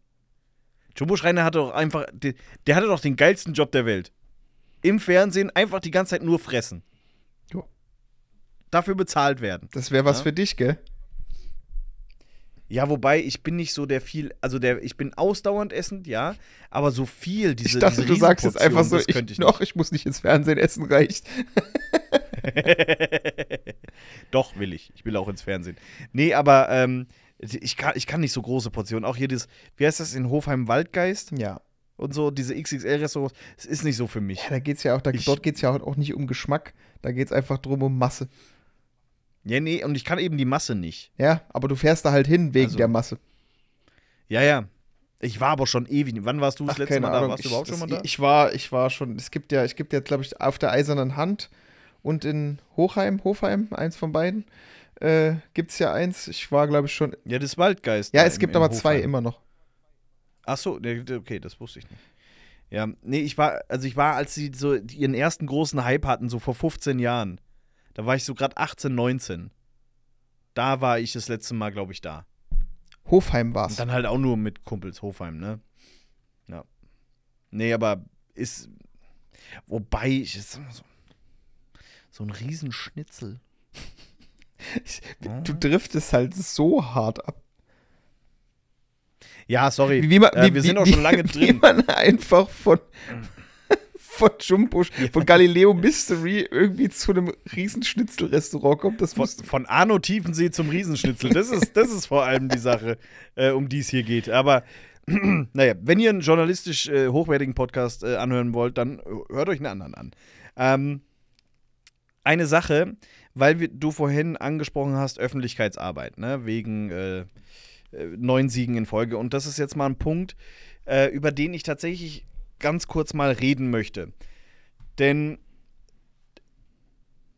Jumbo Schreiner hatte doch einfach, der, der hatte doch den geilsten Job der Welt. Im Fernsehen einfach die ganze Zeit nur fressen.
Jo.
Dafür bezahlt werden.
Das wäre was
Ja.
für dich, gell?
Ja, wobei ich bin nicht so der viel, also der, ich bin ausdauernd essend, ja, aber so viel, diese
ich dachte,
diese
du sagst jetzt einfach so,
das
ich,
ich
noch, ich muss nicht ins Fernsehen essen, reicht.
Doch, will ich. Ich will auch ins Fernsehen. Nee, aber ähm, ich, kann, ich kann nicht so große Portionen. Auch hier das, wie heißt das in Hofheim Waldgeist
Ja.
und so, diese XXL-Restaurants, es ist nicht so für mich.
Ja, da geht's ja auch, da,
Ich-
dort geht es ja auch nicht um Geschmack, da geht es einfach drum um Masse.
Ja, nee, und ich kann eben die Masse nicht.
Ja, aber du fährst da halt hin wegen
Also-
der Masse.
Ja, ja. Ich war aber schon ewig. Wann warst du das
Ach,
letzte Mal da?
Ahnung,
Warst du
ich,
überhaupt
das,
schon mal da?
Ich war, ich war schon, es gibt ja, es gibt ja, glaube ich, auf der Eisernen Hand und in Hochheim, Hofheim, eins von beiden, äh, gibt es ja eins. Ich war, glaube ich, schon.
ja, das Waldgeist.
Ja,
da
es
im-
gibt
im
aber zwei
Hofheim.
immer noch.
Ach so, okay, das wusste ich nicht. Ja, nee, ich war, also ich war, als sie so ihren ersten großen Hype hatten, so vor 15 Jahren. Da war ich so gerade 18, 19. Da war ich das letzte Mal, glaube ich, da.
Hofheim war's.
Und dann halt auch nur mit Kumpels Hofheim, ne? Ja. Nee, aber ist. Wobei, ich ist so, so ein Riesenschnitzel.
Du driftest halt so hart ab.
Ja, sorry.
Wie, wie man,
äh,
wie,
wir sind
wie,
auch schon
wie,
lange
Wie
drin.
man einfach von, von Jumbo, von Galileo Mystery irgendwie zu einem Riesenschnitzelrestaurant kommt. Das
Von, von Arno Tiefensee zum Riesenschnitzel. Das ist, das ist vor allem die Sache, äh, um die es hier geht. Aber naja, wenn ihr einen journalistisch äh, hochwertigen Podcast äh, anhören wollt, dann hört euch einen anderen an. Ähm, eine Sache, weil wir, du vorhin angesprochen hast, Öffentlichkeitsarbeit, ne? wegen äh, äh, neun Siegen in Folge. Und das ist jetzt mal ein Punkt, äh, über den ich tatsächlich ganz kurz mal reden möchte. Denn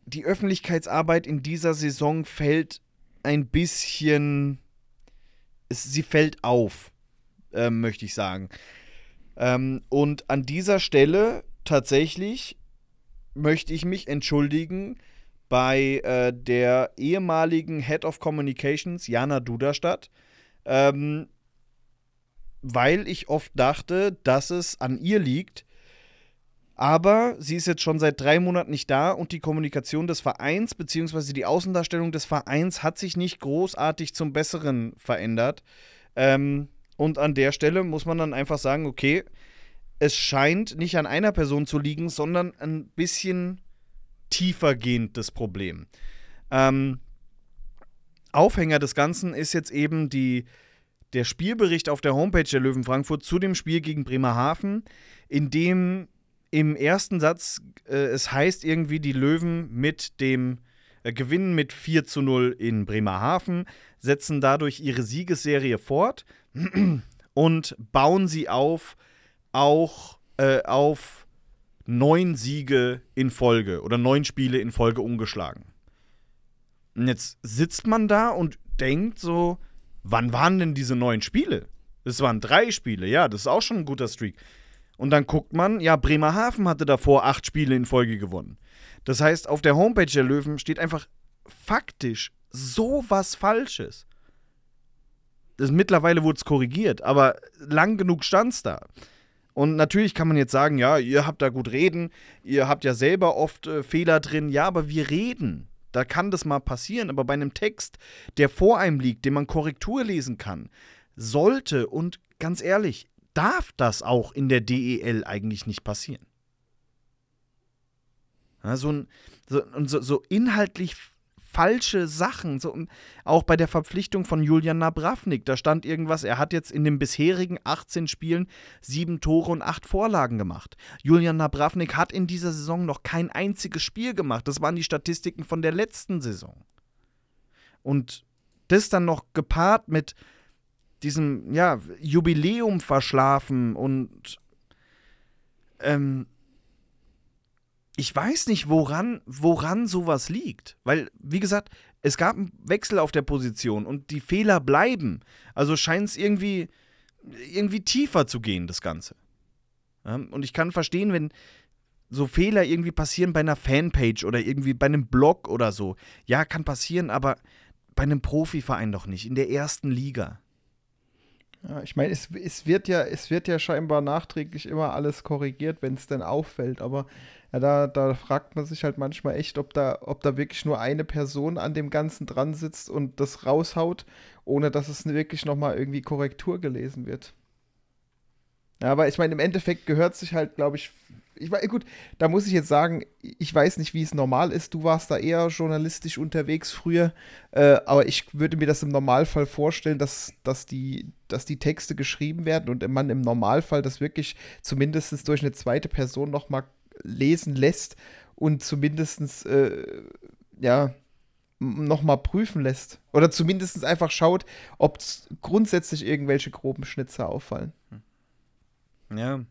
die Öffentlichkeitsarbeit in dieser Saison fällt ein bisschen. Sie fällt auf, ähm, möchte ich sagen. Ähm, und an dieser Stelle tatsächlich möchte ich mich entschuldigen bei äh, der ehemaligen Head of Communications, Jana Duderstadt, ähm, weil ich oft dachte, dass es an ihr liegt. Aber sie ist jetzt schon seit drei Monaten nicht da und die Kommunikation des Vereins bzw. die Außendarstellung des Vereins hat sich nicht großartig zum Besseren verändert. Ähm, und an der Stelle muss man dann einfach sagen, okay, es scheint nicht an einer Person zu liegen, sondern ein bisschen tiefergehend das Problem. Ähm, Aufhänger des Ganzen ist jetzt eben die, der Spielbericht auf der Homepage der Löwen Frankfurt zu dem Spiel gegen Bremerhaven, in dem im ersten Satz äh, es heißt irgendwie, die Löwen mit dem äh, gewinnen mit 4 zu 0 in Bremerhaven, setzen dadurch ihre Siegesserie fort und bauen sie auf auch äh, auf neun Siege in Folge oder neun Spiele in Folge ungeschlagen. Und jetzt sitzt man da und denkt so, wann waren denn diese neun Spiele? Es waren drei Spiele, ja, das ist auch schon ein guter Streak. Und dann guckt man, ja, Bremerhaven hatte davor acht Spiele in Folge gewonnen. Das heißt, auf der Homepage der Löwen steht einfach faktisch so was Falsches. Das, mittlerweile wurde es korrigiert, aber lang genug stand es da. Und natürlich kann man jetzt sagen, ja, ihr habt da gut reden, ihr habt ja selber oft äh, Fehler drin, ja, aber wir reden. Da kann das mal passieren, aber bei einem Text, der vor einem liegt, den man Korrektur lesen kann, sollte und ganz ehrlich, darf das auch in der DEL eigentlich nicht passieren. Ja, so, ein, so, so, so inhaltlich falsche Sachen, so, auch bei der Verpflichtung von Julian Nabravnik, da stand irgendwas, er hat jetzt in den bisherigen 18 Spielen sieben Tore und acht Vorlagen gemacht. Julian Nabravnik hat in dieser Saison noch kein einziges Spiel gemacht. Das waren die Statistiken von der letzten Saison. Und das dann noch gepaart mit diesem, ja, Jubiläum verschlafen und ähm, ich weiß nicht, woran, woran sowas liegt. Weil, wie gesagt, es gab einen Wechsel auf der Position und die Fehler bleiben. Also scheint es irgendwie, irgendwie tiefer zu gehen, das Ganze. Und ich kann verstehen, wenn so Fehler irgendwie passieren bei einer Fanpage oder irgendwie bei einem Blog oder so. Ja, kann passieren, aber bei einem Profiverein doch nicht, in der ersten Liga.
Ja, ich meine, es, es, wird ja, es wird ja scheinbar nachträglich immer alles korrigiert, wenn es denn auffällt, aber ja, da, da fragt man sich halt manchmal echt, ob da, ob da wirklich nur eine Person an dem Ganzen dran sitzt und das raushaut, ohne dass es wirklich nochmal irgendwie Korrektur gelesen wird. Ja, aber ich meine, im Endeffekt gehört sich halt, glaube ich, ich weiß, gut, da muss ich jetzt sagen, ich weiß nicht, wie es normal ist. Du warst da eher journalistisch unterwegs früher, äh, aber ich würde mir das im Normalfall vorstellen, dass, dass, die, dass die Texte geschrieben werden und man im Normalfall das wirklich zumindest durch eine zweite Person nochmal lesen lässt und zumindest, äh, ja, nochmal prüfen lässt. Oder zumindest einfach schaut, ob grundsätzlich irgendwelche groben Schnitzer auffallen.
Ja.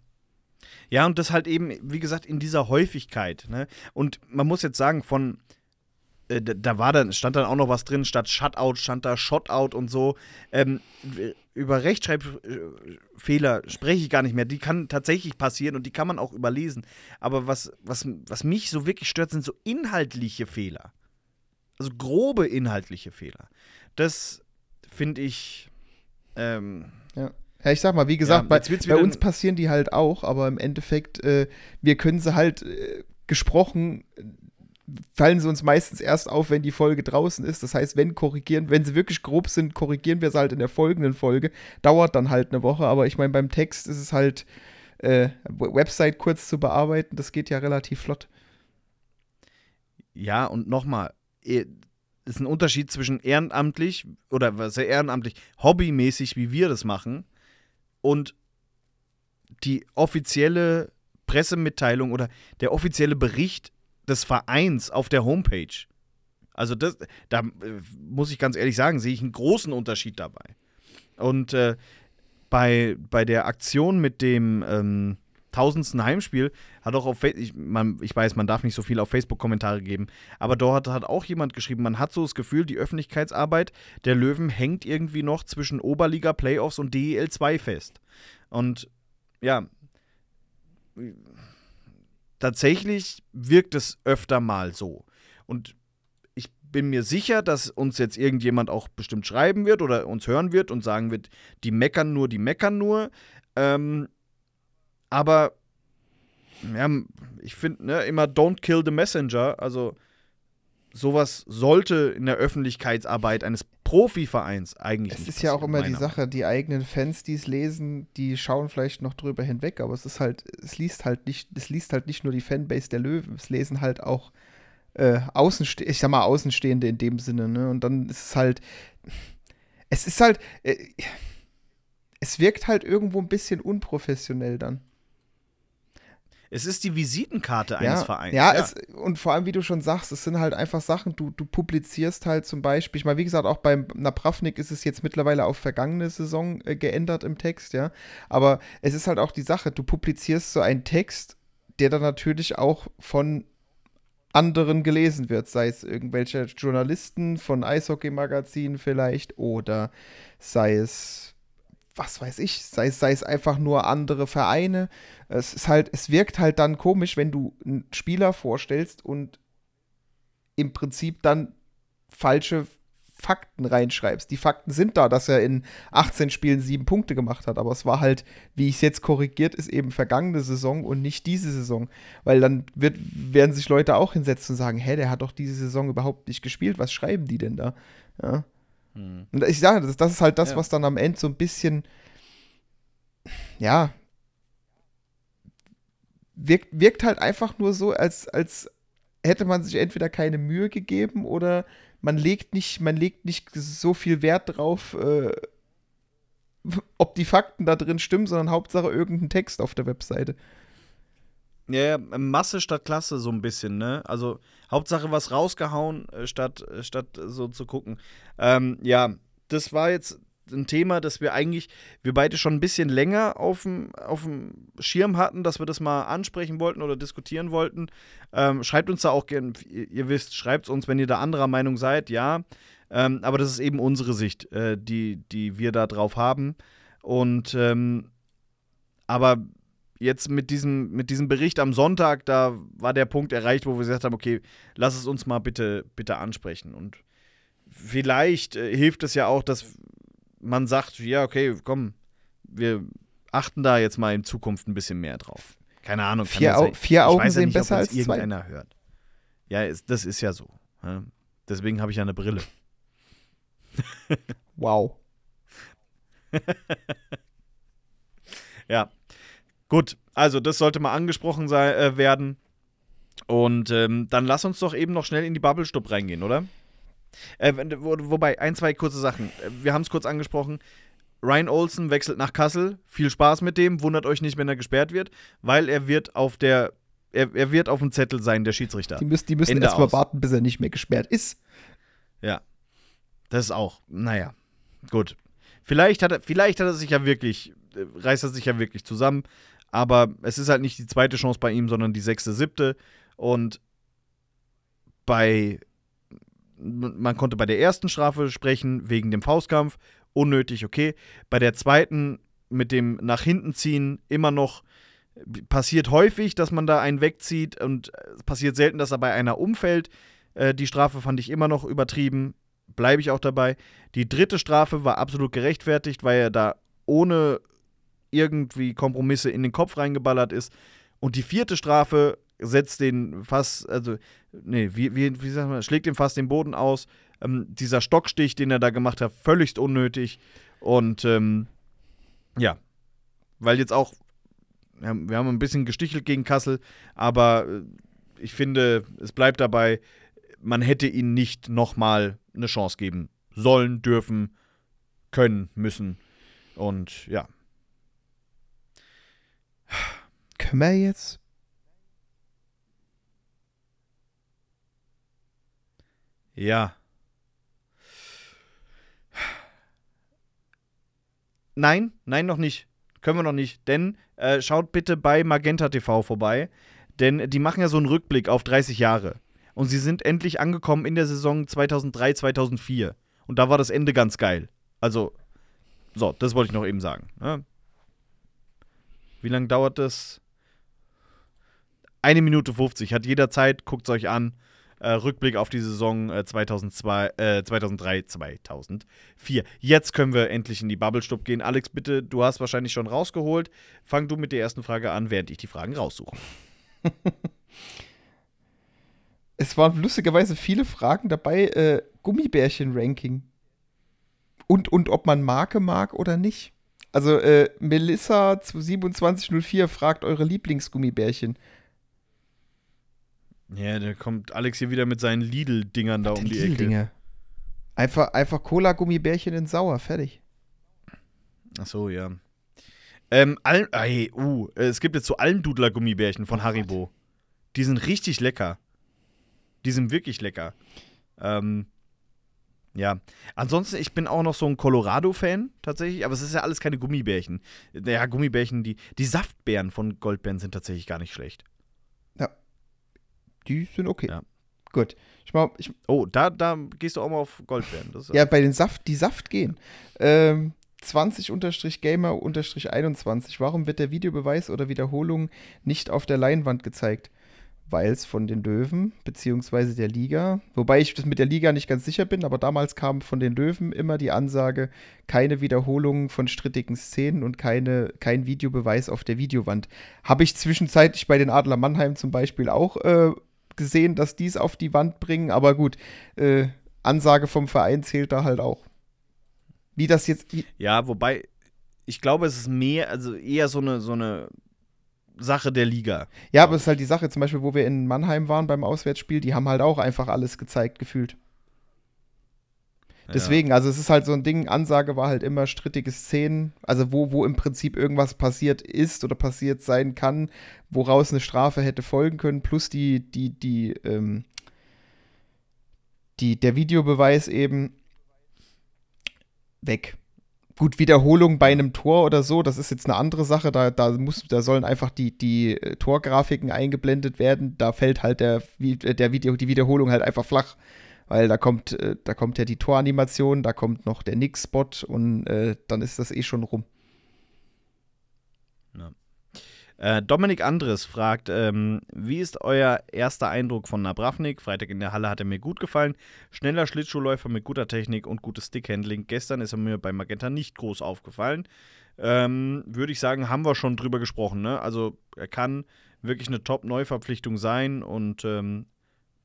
Ja, und das halt eben, wie gesagt, in dieser Häufigkeit. Ne? Und man muss jetzt sagen, von äh, da war dann, stand dann auch noch was drin, statt Shutout stand da Shotout und so. Ähm, über Rechtschreibfehler spreche ich gar nicht mehr. Die kann tatsächlich passieren und die kann man auch überlesen. Aber was, was, was mich so wirklich stört, sind so inhaltliche Fehler. Also grobe inhaltliche Fehler. Das finde ich. Ähm,
ja. Ja, ich sag mal, wie gesagt, ja, bei, bei uns passieren die halt auch, aber im Endeffekt, äh, wir können sie halt äh, gesprochen fallen sie uns meistens erst auf, wenn die Folge draußen ist. Das heißt, wenn korrigieren, wenn sie wirklich grob sind, korrigieren wir sie halt in der folgenden Folge. Dauert dann halt eine Woche, aber ich meine, beim Text ist es halt äh, Website kurz zu bearbeiten, das geht ja relativ flott.
Ja, und nochmal, es ist ein Unterschied zwischen ehrenamtlich oder ja ehrenamtlich, hobbymäßig, wie wir das machen, und die offizielle Pressemitteilung oder der offizielle Bericht des Vereins auf der Homepage. Also das, da äh, muss ich ganz ehrlich sagen, sehe ich einen großen Unterschied dabei. Und äh, bei, bei der Aktion mit dem ähm, tausendsten Heimspiel hat auch auf Facebook, ich, ich weiß, man darf nicht so viel auf Facebook-Kommentare geben, aber dort hat auch jemand geschrieben, man hat so das Gefühl, die Öffentlichkeitsarbeit der Löwen hängt irgendwie noch zwischen Oberliga-Playoffs und DEL 2 fest. Und ja, tatsächlich wirkt es öfter mal so. Und ich bin mir sicher, dass uns jetzt irgendjemand auch bestimmt schreiben wird oder uns hören wird und sagen wird, die meckern nur, die meckern nur. Ähm, aber ja, ich finde ne, immer don't kill the messenger. Also sowas sollte in der Öffentlichkeitsarbeit eines Profivereins eigentlich
Es ist ja auch immer die Sache, die eigenen Fans, die es lesen, die schauen vielleicht noch drüber hinweg, aber es ist halt, es liest halt nicht, es liest halt nicht nur die Fanbase der Löwen, es lesen halt auch äh, Außenste ich sag mal Außenstehende in dem Sinne, ne? Und dann ist es halt, es ist halt, äh, es wirkt halt irgendwo ein bisschen unprofessionell dann.
Es ist die Visitenkarte eines
ja,
Vereins.
Ja, ja. Es, und vor allem, wie du schon sagst, es sind halt einfach Sachen, du, du publizierst halt zum Beispiel, ich meine, wie gesagt, auch beim Napravnik ist es jetzt mittlerweile auf vergangene Saison äh, geändert im Text, ja. Aber es ist halt auch die Sache, du publizierst so einen Text, der dann natürlich auch von anderen gelesen wird, sei es irgendwelche Journalisten von Eishockey-Magazinen vielleicht oder sei es was weiß ich, sei, sei es einfach nur andere Vereine. Es ist halt, es wirkt halt dann komisch, wenn du einen Spieler vorstellst und im Prinzip dann falsche Fakten reinschreibst. Die Fakten sind da, dass er in 18 Spielen sieben Punkte gemacht hat, aber es war halt, wie ich es jetzt korrigiert, ist eben vergangene Saison und nicht diese Saison. Weil dann wird, werden sich Leute auch hinsetzen und sagen, hä, der hat doch diese Saison überhaupt nicht gespielt, was schreiben die denn da? Ja. Mhm. Und ich sage, das, das ist halt das, ja. was dann am Ende so ein bisschen, ja, wirkt, wirkt halt einfach nur so, als, als hätte man sich entweder keine Mühe gegeben oder man legt nicht, man legt nicht so viel Wert drauf, äh, ob die Fakten da drin stimmen, sondern Hauptsache irgendein Text auf der Webseite.
Ja, Masse statt Klasse so ein bisschen, ne? Also Hauptsache was rausgehauen, äh, statt, äh, statt so zu gucken. Ähm, ja, das war jetzt ein Thema, das wir eigentlich, wir beide schon ein bisschen länger auf dem, Schirm hatten, dass wir das mal ansprechen wollten oder diskutieren wollten. Ähm, schreibt uns da auch gerne, ihr, wisst, schreibt uns, wenn ihr da anderer Meinung seid, ja. Ähm, aber das ist eben unsere Sicht, äh, die, die wir da drauf haben. Und ähm, aber jetzt mit diesem, mit diesem Bericht am Sonntag, da war der Punkt erreicht, wo wir gesagt haben, okay, lass es uns mal bitte, bitte ansprechen. Und vielleicht äh, hilft es ja auch, dass man sagt, ja, okay, komm, wir achten da jetzt mal in Zukunft ein bisschen mehr drauf. Keine Ahnung.
Vier, Au vier Augen
ja
sehen
nicht,
besser als zwei.
irgendeiner hört. Ja, ist, das ist ja so. Ja? Deswegen habe ich ja eine Brille.
Wow.
Ja. Gut, also das sollte mal angesprochen sei, äh, werden. Und ähm, dann lass uns doch eben noch schnell in die Bubble-Stub reingehen, oder? Äh, wo, wobei, ein, zwei kurze Sachen. Äh, Wir haben es kurz angesprochen. Ryan Olsen wechselt nach Kassel. Viel Spaß mit dem. Wundert euch nicht, wenn er gesperrt wird, weil er wird auf der er, er wird auf dem Zettel sein, der Schiedsrichter.
Die müssen, die müssen erstmal warten, bis er nicht mehr gesperrt ist.
Ja. Das ist auch, naja, gut. Vielleicht hat er, vielleicht hat er sich ja wirklich, äh, reißt er sich ja wirklich zusammen, aber es ist halt nicht die zweite Chance bei ihm, sondern die sechste, siebte. Und bei, man konnte bei der ersten Strafe sprechen, wegen dem Faustkampf, unnötig, okay. Bei der zweiten, mit dem nach hinten ziehen, immer noch passiert häufig, dass man da einen wegzieht und es passiert selten, dass er bei einer umfällt. Äh, die Strafe fand ich immer noch übertrieben, bleibe ich auch dabei. Die dritte Strafe war absolut gerechtfertigt, weil er da ohne irgendwie Kompromisse in den Kopf reingeballert ist. Und die vierte Strafe setzt den fast, also, nee, wie, wie, wie sagt man, schlägt den fast den Boden aus. Ähm, dieser Stockstich, den er da gemacht hat, völligst unnötig. Und ähm, ja, weil jetzt auch, wir haben, wir haben ein bisschen gestichelt gegen Kassel, aber äh, ich finde, es bleibt dabei, man hätte ihnen nicht nochmal eine Chance geben sollen, dürfen, können, müssen. Und ja.
Können wir jetzt?
Ja. Nein, nein, noch nicht. Können wir noch nicht. Denn äh, schaut bitte bei Magenta TV vorbei. Denn die machen ja so einen Rückblick auf 30 Jahre. Und sie sind endlich angekommen in der Saison 2003, 2004. Und da war das Ende ganz geil. Also, so, das wollte ich noch eben sagen. Ne? Wie lange dauert das? Eine Minute 50. Hat jeder Zeit, guckt es euch an. Äh, Rückblick auf die Saison äh, 2002, äh, 2003, 2004. Jetzt können wir endlich in die Bubble-Stub gehen. Alex, bitte, du hast wahrscheinlich schon rausgeholt. Fang du mit der ersten Frage an, während ich die Fragen raussuche.
Es waren lustigerweise viele Fragen dabei. Äh, Gummibärchen-Ranking. Und, und ob man Marke mag oder nicht. Also, äh, Melissa 2704 fragt eure Lieblingsgummibärchen.
Ja, da kommt Alex hier wieder mit seinen Lidl-Dingern da um die Ecke.
Einfach, einfach Cola-Gummibärchen in sauer, fertig.
Ach so, ja. Ähm, Al ey, uh, es gibt jetzt so Almdudler-Gummibärchen von Haribo. Die sind richtig lecker. Die sind wirklich lecker. Ähm, ja. Ansonsten, ich bin auch noch so ein Colorado-Fan, tatsächlich, aber es ist ja alles keine Gummibärchen. Ja, Gummibärchen, die, die Saftbeeren von Goldbeeren sind tatsächlich gar nicht schlecht.
Die sind okay.
Ja.
Gut. Ich mach, ich,
Oh, da, da gehst du auch mal auf Goldbeeren.
Ja, bei den Saft, die Saft gehen. Ähm, 20-Gamer-21. Warum wird der Videobeweis oder Wiederholung nicht auf der Leinwand gezeigt? Weil es von den Löwen, beziehungsweise der Liga, wobei ich das mit der Liga nicht ganz sicher bin, aber damals kam von den Löwen immer die Ansage, keine Wiederholungen von strittigen Szenen und keine, kein Videobeweis auf der Videowand. Habe ich zwischenzeitlich bei den Adler Mannheim zum Beispiel auch äh, gesehen, dass die es auf die Wand bringen, aber gut, äh, Ansage vom Verein zählt da halt auch. Wie das jetzt,
Ja, wobei, ich glaube, es ist mehr, also eher so eine, so eine Sache der Liga.
Ja, aber es ist halt die Sache, zum Beispiel, wo wir in Mannheim waren beim Auswärtsspiel, die haben halt auch einfach alles gezeigt, gefühlt. Deswegen, also es ist halt so ein Ding, Ansage war halt immer strittige Szenen, also wo, wo im Prinzip irgendwas passiert ist oder passiert sein kann, woraus eine Strafe hätte folgen können, plus die, die, die, ähm, die, der Videobeweis eben weg. Gut, Wiederholung bei einem Tor oder so, das ist jetzt eine andere Sache. Da, da, muss, da sollen einfach die, die äh, Torgrafiken eingeblendet werden. Da fällt halt der, äh, der Video, die Wiederholung halt einfach flach. Weil da kommt, äh, da kommt ja die Toranimation, da kommt noch der Nix-Spot und äh, dann ist das eh schon rum.
Äh, Dominik Andres fragt, ähm, wie ist euer erster Eindruck von Nabravnik? Freitag in der Halle hat er mir gut gefallen. Schneller Schlittschuhläufer mit guter Technik und gutes Stickhandling. Gestern ist er mir bei Magenta nicht groß aufgefallen. Ähm, Würde ich sagen, haben wir schon drüber gesprochen. Ne? Also er kann wirklich eine Top-Neuverpflichtung sein und ähm,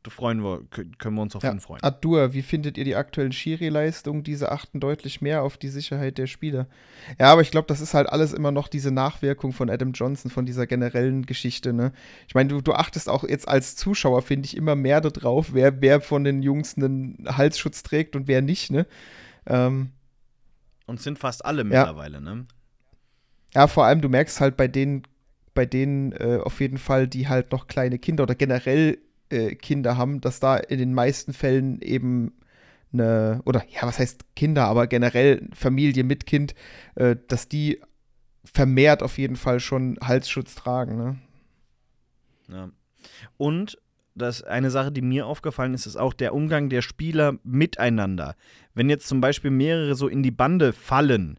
freuen wir, können wir uns auf
ja.
ihn freuen.
Adur, wie findet ihr die aktuellen Schiri-Leistungen? Diese achten deutlich mehr auf die Sicherheit der Spieler. Ja, aber ich glaube, das ist halt alles immer noch diese Nachwirkung von Adam Johnson, von dieser generellen Geschichte. Ne? Ich meine, du, du achtest auch jetzt als Zuschauer, finde ich, immer mehr darauf, wer, wer von den Jungs einen Halsschutz trägt und wer nicht. Ne? Ähm,
und sind fast alle mittlerweile, ja. ne?
Ja, vor allem, du merkst halt bei denen, bei denen äh, auf jeden Fall, die halt noch kleine Kinder oder generell äh, Kinder haben, dass da in den meisten Fällen eben eine, oder ja, was heißt Kinder, aber generell Familie mit Kind, äh, dass die vermehrt auf jeden Fall schon Halsschutz tragen. Ne?
Ja. Und das eine Sache, die mir aufgefallen ist, ist auch der Umgang der Spieler miteinander. Wenn jetzt zum Beispiel mehrere so in die Bande fallen,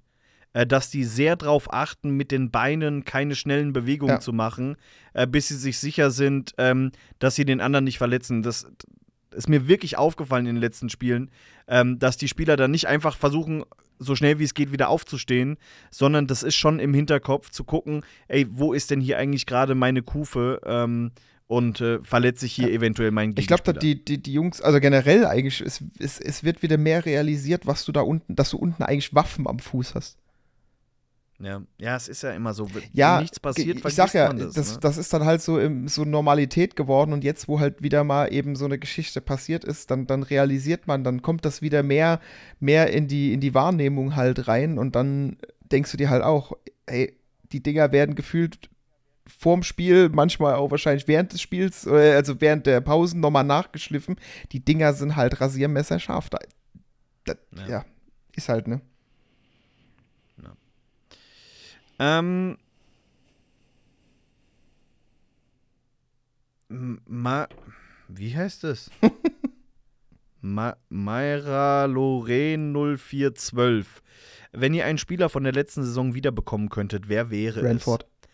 äh, dass die sehr darauf achten, mit den Beinen keine schnellen Bewegungen ja. zu machen, äh, bis sie sich sicher sind, ähm, dass sie den anderen nicht verletzen. Das ist mir wirklich aufgefallen in den letzten Spielen, ähm, dass die Spieler dann nicht einfach versuchen, so schnell wie es geht wieder aufzustehen, sondern das ist schon im Hinterkopf zu gucken, ey, wo ist denn hier eigentlich gerade meine Kufe? Ähm, und äh, verletzt sich hier ja. eventuell mein
Gegenspieler. Ich glaube, die, die, die Jungs, also generell eigentlich, es, es, es wird wieder mehr realisiert, was du da unten, dass du unten eigentlich Waffen am Fuß hast.
Ja, ja, es ist ja immer so,
ja, nichts passiert, ich sag ja, das, das, ne? das, ist dann halt so im, so Normalität geworden und jetzt, wo halt wieder mal eben so eine Geschichte passiert ist, dann, dann realisiert man, dann kommt das wieder mehr, mehr in die, in die Wahrnehmung halt rein und dann denkst du dir halt auch, hey, die Dinger werden gefühlt vorm Spiel, manchmal auch wahrscheinlich während des Spiels, äh, also während der Pausen nochmal nachgeschliffen. Die Dinger sind halt rasiermesserscharf. Da, das, ja. ja, ist halt, ne?
Ähm. Ma. Wie heißt es? Ma Mayra Loren 0412. Wenn ihr einen Spieler von der letzten Saison wiederbekommen könntet, wer wäre
Ranford. es?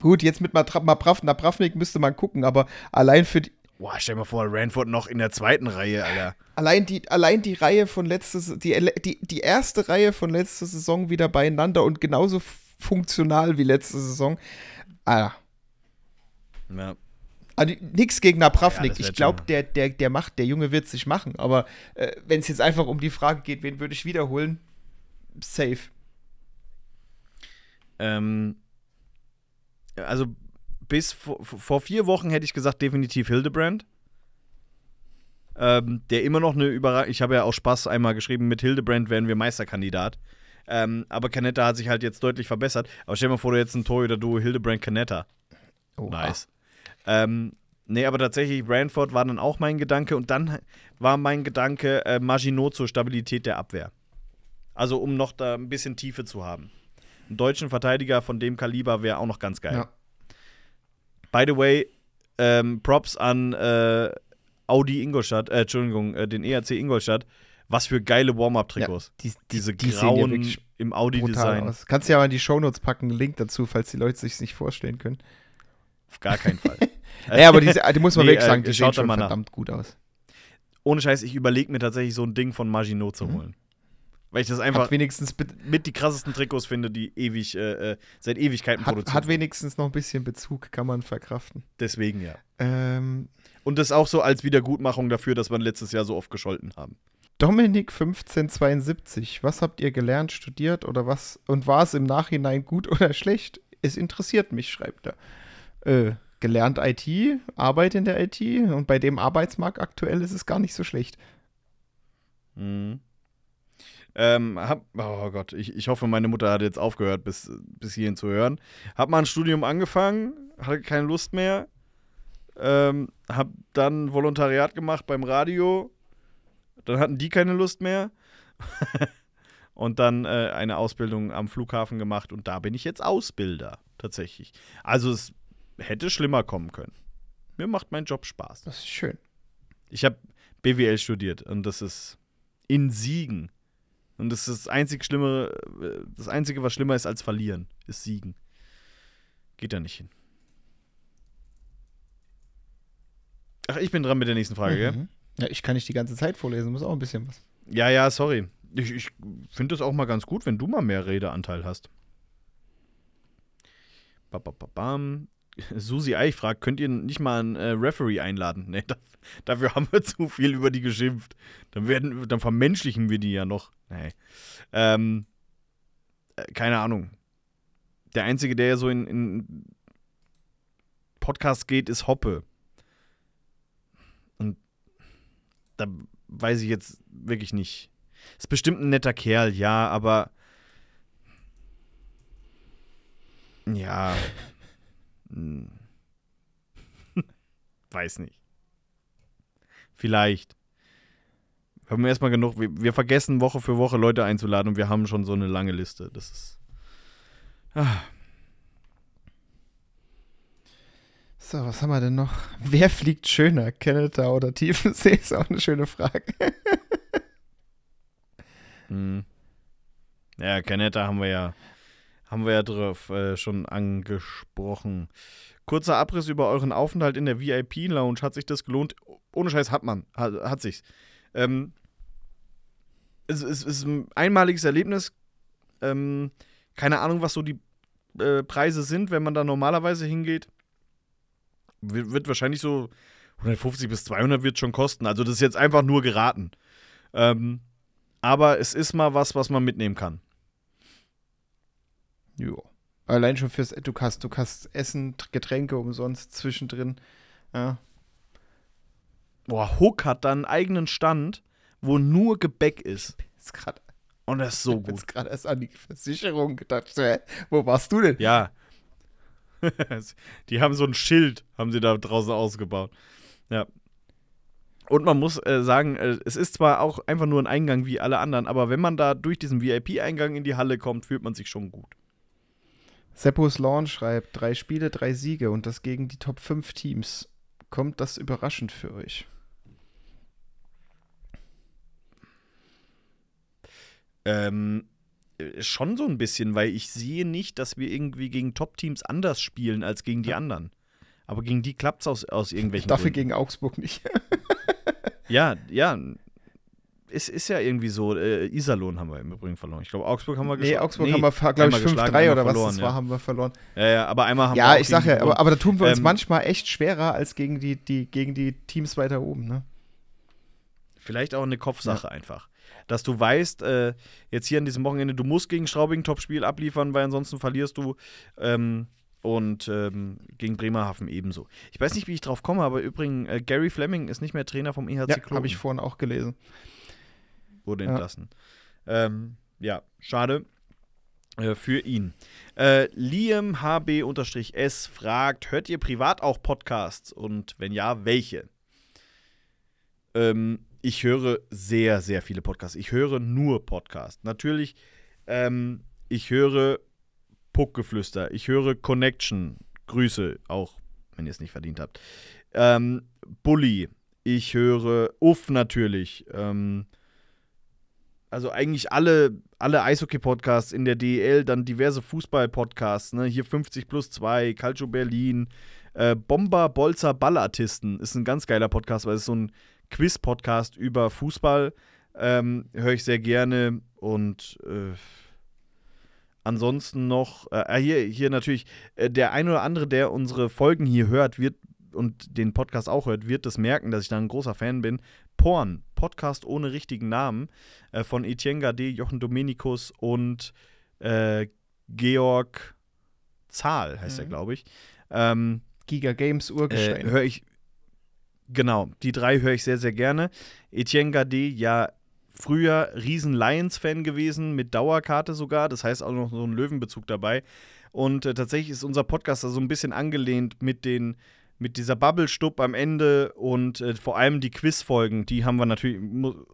Gut, jetzt mit Napravnik müsste man gucken, aber allein für die.
Boah, stell dir mal vor, Ranford noch in der zweiten Reihe, Alter.
Allein die, allein die Reihe von letztes, die, die, die erste Reihe von letzter Saison wieder beieinander und genauso funktional wie letzte Saison. Alter. Ja. Also, nix gegen Napravnik. Ja, ich glaube, der, der, der macht, der Junge wird sich machen. Aber äh, wenn es jetzt einfach um die Frage geht, wen würde ich wiederholen? Safe.
Ähm, also bis vor, vor, vier Wochen hätte ich gesagt, definitiv Hildebrand. Ähm, der immer noch eine Überraschung. Ich habe ja auch Spaß einmal geschrieben, mit Hildebrand werden wir Meisterkandidat. Ähm, aber Canetta hat sich halt jetzt deutlich verbessert. Aber stell dir mal vor, du jetzt ein Tor oder du Hildebrand Canetta. Oh, nice. Ähm, nee, aber tatsächlich, Branford war dann auch mein Gedanke. Und dann war mein Gedanke äh, Maginot zur Stabilität der Abwehr. Also, um noch da ein bisschen Tiefe zu haben. Einen deutschen Verteidiger von dem Kaliber wäre auch noch ganz geil. Ja. By the way, ähm, Props an äh, Audi Ingolstadt, äh, Entschuldigung, äh, den ERC Ingolstadt was für geile Warm-Up-Trikots. Ja, die, Diese die grauen ja im Audi-Design.
Kannst du ja mal in die Shownotes packen, einen Link dazu, falls die Leute sich nicht vorstellen können.
Auf gar keinen Fall.
ja, aber diese, die muss man nee, wirklich sagen, die äh, schaut schon verdammt gut aus.
Ohne Scheiß, ich überlege mir tatsächlich so ein Ding von Maginot zu mhm. holen. Weil ich das einfach
hat wenigstens
mit die krassesten Trikots finde, die ewig, äh, äh seit Ewigkeiten
hat,
produziert
Hat wenigstens noch ein bisschen Bezug, kann man verkraften.
Deswegen ja.
Ähm,
Und das auch so als Wiedergutmachung dafür, dass wir letztes Jahr so oft gescholten haben.
Dominik 1572, was habt ihr gelernt, studiert oder was und war es im Nachhinein gut oder schlecht? Es interessiert mich, schreibt er. Äh, gelernt IT, Arbeit in der IT und bei dem Arbeitsmarkt aktuell ist es gar nicht so schlecht.
Mhm. Ähm, hab, oh Gott, ich, ich hoffe, meine Mutter hat jetzt aufgehört, bis, bis hierhin zu hören. Hab mal ein Studium angefangen, hatte keine Lust mehr. Ähm, hab dann Volontariat gemacht beim Radio dann hatten die keine Lust mehr. und dann äh, eine Ausbildung am Flughafen gemacht und da bin ich jetzt Ausbilder tatsächlich. Also es hätte schlimmer kommen können. Mir macht mein Job Spaß.
Das ist schön.
Ich habe BWL studiert und das ist in Siegen. Und das ist das einzige Schlimmere, äh, das Einzige, was schlimmer ist als verlieren, ist Siegen. Geht da nicht hin. Ach, ich bin dran mit der nächsten Frage,
mhm. gell? Ja, ich kann nicht die ganze Zeit vorlesen, muss auch ein bisschen was.
Ja, ja, sorry. Ich, ich finde es auch mal ganz gut, wenn du mal mehr Redeanteil hast. Ba, ba, ba, bam. Susi Eich fragt, könnt ihr nicht mal einen äh, Referee einladen? Nee, da, dafür haben wir zu viel über die geschimpft. Dann, werden, dann vermenschlichen wir die ja noch. Nee. Ähm, äh, keine Ahnung. Der Einzige, der ja so in, in Podcast geht, ist Hoppe. Und da weiß ich jetzt wirklich nicht. Ist bestimmt ein netter Kerl, ja, aber. Ja. Hm. Weiß nicht. Vielleicht. Wir haben erstmal genug. Wir, wir, vergessen Woche für Woche Leute einzuladen und wir haben schon so eine lange Liste. Das ist. Ah.
So, was haben wir denn noch? Wer fliegt schöner, Canada oder Tiefensee? Ist auch eine schöne Frage.
hm. Ja, Canada haben wir ja, haben wir ja drauf äh, schon angesprochen. Kurzer Abriss über euren Aufenthalt in der VIP-Lounge. Hat sich das gelohnt? Ohne Scheiß hat man. Hat, hat sich's. Ähm, es, es, ist ein einmaliges Erlebnis. Ähm, keine Ahnung, was so die äh, Preise sind, wenn man da normalerweise hingeht wird, wahrscheinlich so 150 bis 200 wird schon kosten. Also das ist jetzt einfach nur geraten. Ähm, aber es ist mal was, was man mitnehmen kann.
Ja. Allein schon fürs, du kannst, du kannst Essen, Getränke umsonst zwischendrin. Ja.
Boah, Hook hat da einen eigenen Stand, wo nur Gebäck ist.
ist grad,
Und das ist so gut. Ich
gerade erst an die Versicherung gedacht. Wo warst du denn?
Ja, die haben so ein Schild, haben sie da draußen ausgebaut. Ja. Und man muss äh, sagen, äh, es ist zwar auch einfach nur ein Eingang wie alle anderen, aber wenn man da durch diesen VIP-Eingang in die Halle kommt, fühlt man sich schon gut.
Seppos Launch schreibt: drei Spiele, drei Siege und das gegen die Top 5 Teams. Kommt das überraschend für euch?
Ähm, äh, schon so ein bisschen, weil ich sehe nicht, dass wir irgendwie gegen Top-Teams anders spielen als gegen die anderen. Aber gegen die klappt es aus, aus irgendwelchen
Dafür Gründen. gegen Augsburg nicht.
ja, ja. Es ist ja irgendwie so, äh, Iserlohn haben wir im Übrigen verloren. Ich glaube, Augsburg haben wir
geschlagen. Nee, Augsburg nee, haben wir, glaube ich, 5-3 oder was das war,
ja.
haben wir verloren.
Ja, ja, aber einmal haben
ja,
wir
Ja, ich sage ja, aber, aber, da tun wir uns ähm, manchmal echt schwerer als gegen die, die, gegen die Teams weiter oben, ne?
Vielleicht auch eine Kopfsache ja. einfach dass du weißt, äh, jetzt hier an diesem Wochenende, du musst gegen Straubing Topspiel abliefern, weil ansonsten verlierst du. Ähm, und ähm, gegen Bremerhaven ebenso. Ich weiß nicht, wie ich drauf komme, aber übrigens, äh, Gary Fleming ist nicht mehr Trainer vom EHC
ja, habe ich vorhin auch gelesen.
Wurde entlassen. Ja, ähm, ja schade äh, für ihn. Äh, Liam HB-S fragt: Hört ihr privat auch Podcasts? Und wenn ja, welche? Ähm, ich höre sehr, sehr viele Podcasts. Ich höre nur Podcasts. Natürlich, ähm, ich höre Puckgeflüster. Ich höre Connection. Grüße, auch wenn ihr es nicht verdient habt. Ähm, Bully. Ich höre Uff natürlich. Ähm, also eigentlich alle, alle Eishockey-Podcasts in der DEL, dann diverse Fußball-Podcasts, ne? Hier 50 plus 2, Calcio Berlin, äh, Bomber, Bolzer, Ballartisten ist ein ganz geiler Podcast, weil es so ein Quiz-Podcast über Fußball. Ähm, Höre ich sehr gerne. Und äh, ansonsten noch, äh, ah, hier, hier natürlich, äh, der ein oder andere, der unsere Folgen hier hört, wird und den Podcast auch hört, wird das merken, dass ich da ein großer Fan bin. Porn, Podcast ohne richtigen Namen, äh, von Etienne Gade, Jochen Dominikus und äh, Georg Zahl heißt mhm. er, glaube ich. Ähm,
Giga Games Urgestein.
Äh, höre ich, Genau, die drei höre ich sehr, sehr gerne. Etienne Gade, ja, früher riesen Lions-Fan gewesen, mit Dauerkarte sogar. Das heißt auch noch so ein Löwenbezug dabei. Und äh, tatsächlich ist unser Podcast da so ein bisschen angelehnt mit den mit dieser Bubble-Stub am Ende und äh, vor allem die Quiz-Folgen, die haben wir natürlich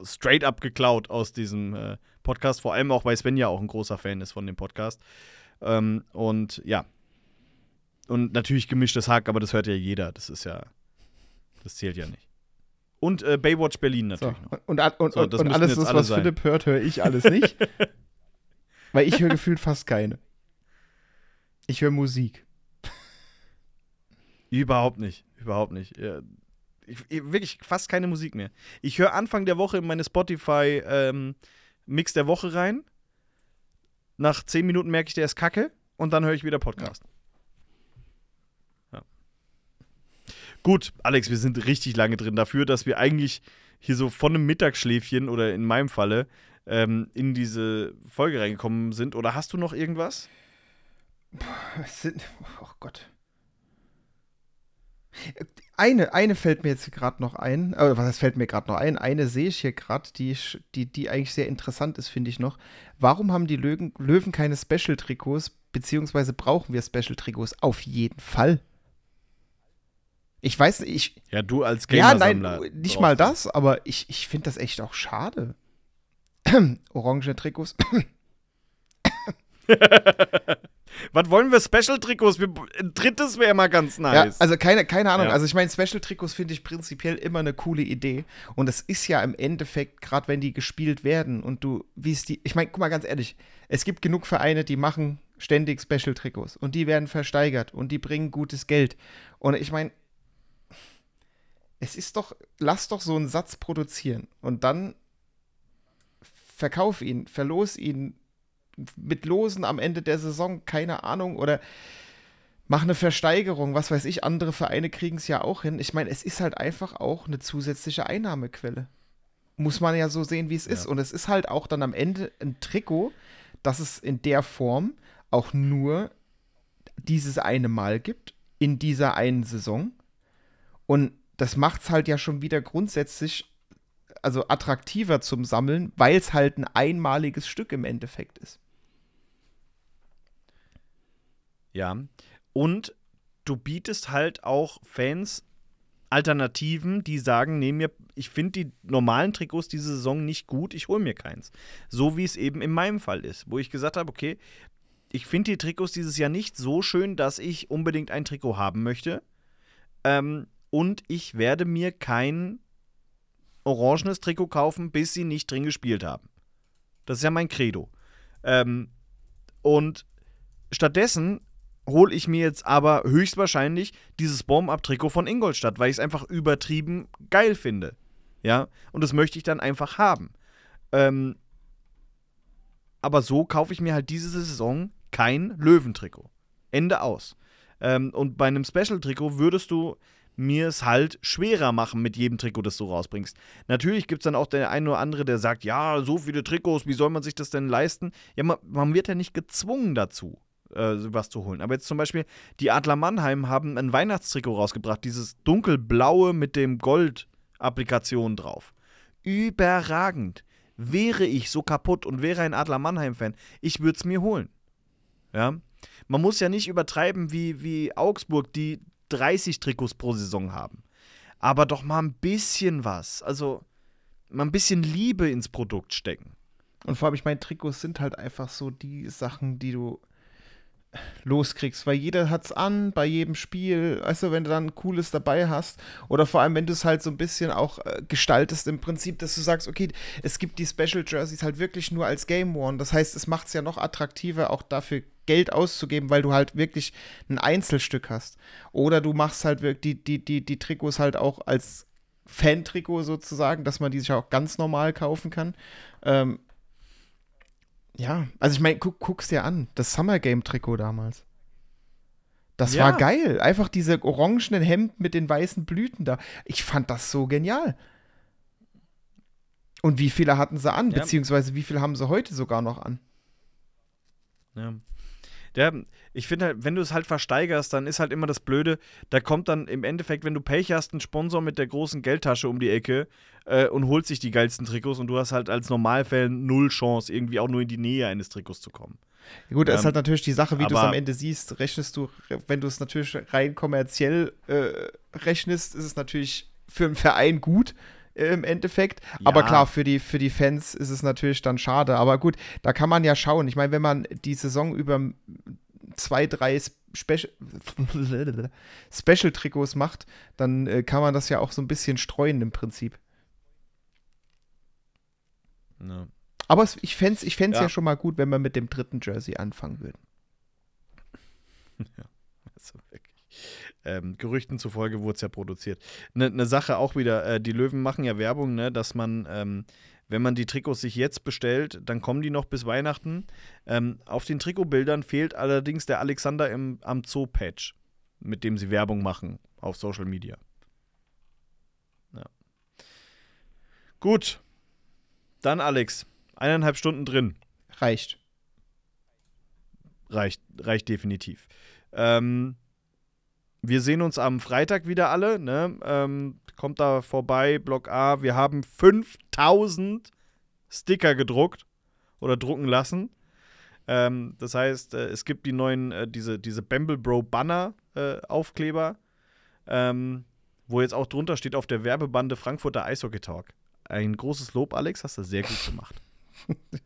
straight up geklaut aus diesem äh, Podcast. Vor allem auch, weil Sven ja auch ein großer Fan ist von dem Podcast. Ähm, und ja. Und natürlich gemischtes Hack, aber das hört ja jeder. Das ist ja das zählt ja nicht. Und äh, Baywatch Berlin natürlich
so. noch. Und, und, so, und alles, das, was sein. Philipp hört, höre ich alles nicht. weil ich höre gefühlt fast keine. Ich höre Musik.
Überhaupt nicht. Überhaupt nicht. Ja. ich, ich, wirklich fast keine Musik mehr. Ich höre Anfang der Woche in meine Spotify ähm, Mix der Woche rein. Nach zehn Minuten merke ich, der ist kacke und dann höre ich wieder Podcast. Ja. Gut, Alex, wir sind richtig lange drin dafür, dass wir eigentlich hier so von einem Mittagsschläfchen oder in meinem Falle ähm, in diese Folge reingekommen sind. Oder hast du noch irgendwas?
Es sind, oh Gott. Eine, eine fällt mir jetzt gerade noch ein, äh, was fällt mir gerade noch ein? Eine sehe ich hier gerade, die, die, die eigentlich sehr interessant ist, finde ich noch. Warum haben die Löwen, Löwen keine Special-Trikots, beziehungsweise brauchen wir Special-Trikots? Auf jeden Fall. Ich weiß ich.
Ja, du als
Ja, nein, nicht mal das, aber ich, ich finde das echt auch schade. Orange Trikots.
Was wollen wir Special-Trikots? Ein drittes wäre immer ganz nice.
Ja, also keine, keine Ahnung. Ja. Also ich meine, Special-Trikots finde ich prinzipiell immer eine coole Idee. Und es ist ja im Endeffekt, gerade wenn die gespielt werden und du, wie es die, ich meine, guck mal ganz ehrlich, es gibt genug Vereine, die machen ständig Special-Trikots und die werden versteigert und die bringen gutes Geld. Und ich meine, es ist doch, lass doch so einen Satz produzieren und dann verkauf ihn, verlos ihn, mit Losen am Ende der Saison, keine Ahnung, oder mach eine Versteigerung, was weiß ich, andere Vereine kriegen es ja auch hin. Ich meine, es ist halt einfach auch eine zusätzliche Einnahmequelle. Muss man ja so sehen, wie es ja. ist. Und es ist halt auch dann am Ende ein Trikot, das es in der Form auch nur dieses eine Mal gibt, in dieser einen Saison. Und das macht es halt ja schon wieder grundsätzlich also attraktiver zum Sammeln, weil es halt ein einmaliges Stück im Endeffekt ist.
Ja. Und du bietest halt auch Fans Alternativen, die sagen, nee, mir, ich finde die normalen Trikots diese Saison nicht gut, ich hole mir keins. So wie es eben in meinem Fall ist, wo ich gesagt habe, okay, ich finde die Trikots dieses Jahr nicht so schön, dass ich unbedingt ein Trikot haben möchte. Ähm, und ich werde mir kein orangenes Trikot kaufen, bis sie nicht drin gespielt haben. Das ist ja mein Credo. Ähm, und stattdessen hole ich mir jetzt aber höchstwahrscheinlich dieses Bomb-Up-Trikot von Ingolstadt, weil ich es einfach übertrieben geil finde. Ja, und das möchte ich dann einfach haben. Ähm, aber so kaufe ich mir halt diese Saison kein Löwentrikot. Ende aus. Ähm, und bei einem Special-Trikot würdest du mir es halt schwerer machen mit jedem Trikot, das du rausbringst. Natürlich gibt es dann auch der eine oder andere, der sagt, ja, so viele Trikots, wie soll man sich das denn leisten? Ja, man, man wird ja nicht gezwungen dazu äh, was zu holen. Aber jetzt zum Beispiel, die Adler Mannheim haben ein Weihnachtstrikot rausgebracht, dieses dunkelblaue mit dem Gold-Applikation drauf. Überragend. Wäre ich so kaputt und wäre ein Adler Mannheim-Fan, ich würde es mir holen. Ja. Man muss ja nicht übertreiben wie, wie Augsburg, die 30 Trikots pro Saison haben. Aber doch mal ein bisschen was. Also mal ein bisschen Liebe ins Produkt stecken.
Und vor allem, ich meine, Trikots sind halt einfach so die Sachen, die du loskriegst, weil jeder hat's an bei jedem Spiel, du, wenn du dann ein cooles dabei hast oder vor allem, wenn du es halt so ein bisschen auch äh, gestaltest im Prinzip, dass du sagst, okay, es gibt die Special Jerseys halt wirklich nur als Game One, das heißt, es macht es ja noch attraktiver, auch dafür Geld auszugeben, weil du halt wirklich ein Einzelstück hast. Oder du machst halt wirklich die, die, die, die Trikots halt auch als Fan-Trikot sozusagen, dass man die sich auch ganz normal kaufen kann. Ähm, ja, also ich meine, guck, guck's dir an, das Summer Game Trikot damals. Das ja. war geil. Einfach diese orangenen Hemden mit den weißen Blüten da. Ich fand das so genial. Und wie viele hatten sie an? Ja. Beziehungsweise wie viele haben sie heute sogar noch an?
Ja. Der, ich finde halt, wenn du es halt versteigerst, dann ist halt immer das Blöde, da kommt dann im Endeffekt, wenn du Pech hast, ein Sponsor mit der großen Geldtasche um die Ecke äh, und holt sich die geilsten Trikots und du hast halt als Normalfällen null Chance, irgendwie auch nur in die Nähe eines Trikots zu kommen.
gut, das ähm, ist halt natürlich die Sache, wie du es am Ende siehst, rechnest du, wenn du es natürlich rein kommerziell äh, rechnest, ist es natürlich für einen Verein gut, im Endeffekt. Ja. Aber klar, für die, für die Fans ist es natürlich dann schade. Aber gut, da kann man ja schauen. Ich meine, wenn man die Saison über zwei, drei Special, Special Trikots macht, dann äh, kann man das ja auch so ein bisschen streuen im Prinzip. Ja. Aber es, ich fände es ich ja. ja. schon mal gut, wenn wir mit dem dritten Jersey anfangen würden.
Ja, also wirklich. Ähm, Gerüchten zufolge wurde es ja produziert. Eine ne Sache auch wieder, äh, die Löwen machen ja Werbung, ne, dass man, ähm, wenn man die Trikots sich jetzt bestellt, dann kommen die noch bis Weihnachten. Ähm, auf den Trikotbildern fehlt allerdings der Alexander im, am Zoo-Patch, mit dem sie Werbung machen auf Social Media. Ja. Gut. Dann, Alex, eineinhalb Stunden drin.
Reicht.
Reicht, reicht definitiv. Ähm, wir sehen uns am Freitag wieder alle. Ne? Ähm, kommt da vorbei, Block A. Wir haben 5000 Sticker gedruckt oder drucken lassen. Ähm, das heißt, äh, es gibt die neuen, äh, diese, diese Bamble Bro Banner äh, Aufkleber, ähm, wo jetzt auch drunter steht auf der Werbebande Frankfurter Eishockey Talk. Ein großes Lob, Alex, hast du sehr gut gemacht.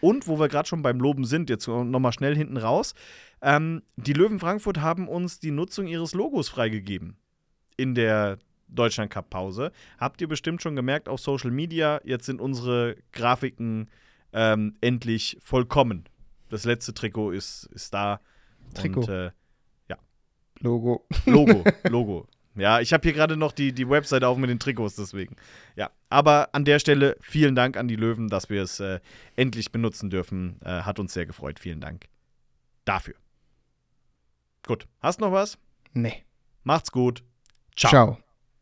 Und wo wir gerade schon beim Loben sind, jetzt nochmal schnell hinten raus. Ähm, die Löwen Frankfurt haben uns die Nutzung ihres Logos freigegeben in der Deutschland Cup Pause. Habt ihr bestimmt schon gemerkt auf Social Media, jetzt sind unsere Grafiken ähm, endlich vollkommen. Das letzte Trikot ist, ist da.
Trikot.
Und, äh,
Logo.
Logo, Logo. Ja, ich habe hier gerade noch die, die Webseite auf mit den Trikots, deswegen. Ja, aber an der Stelle vielen Dank an die Löwen, dass wir es äh, endlich benutzen dürfen. Äh, hat uns sehr gefreut. Vielen Dank dafür. Gut, hast noch was?
Nee.
Macht's gut. Ciao.
Ciao.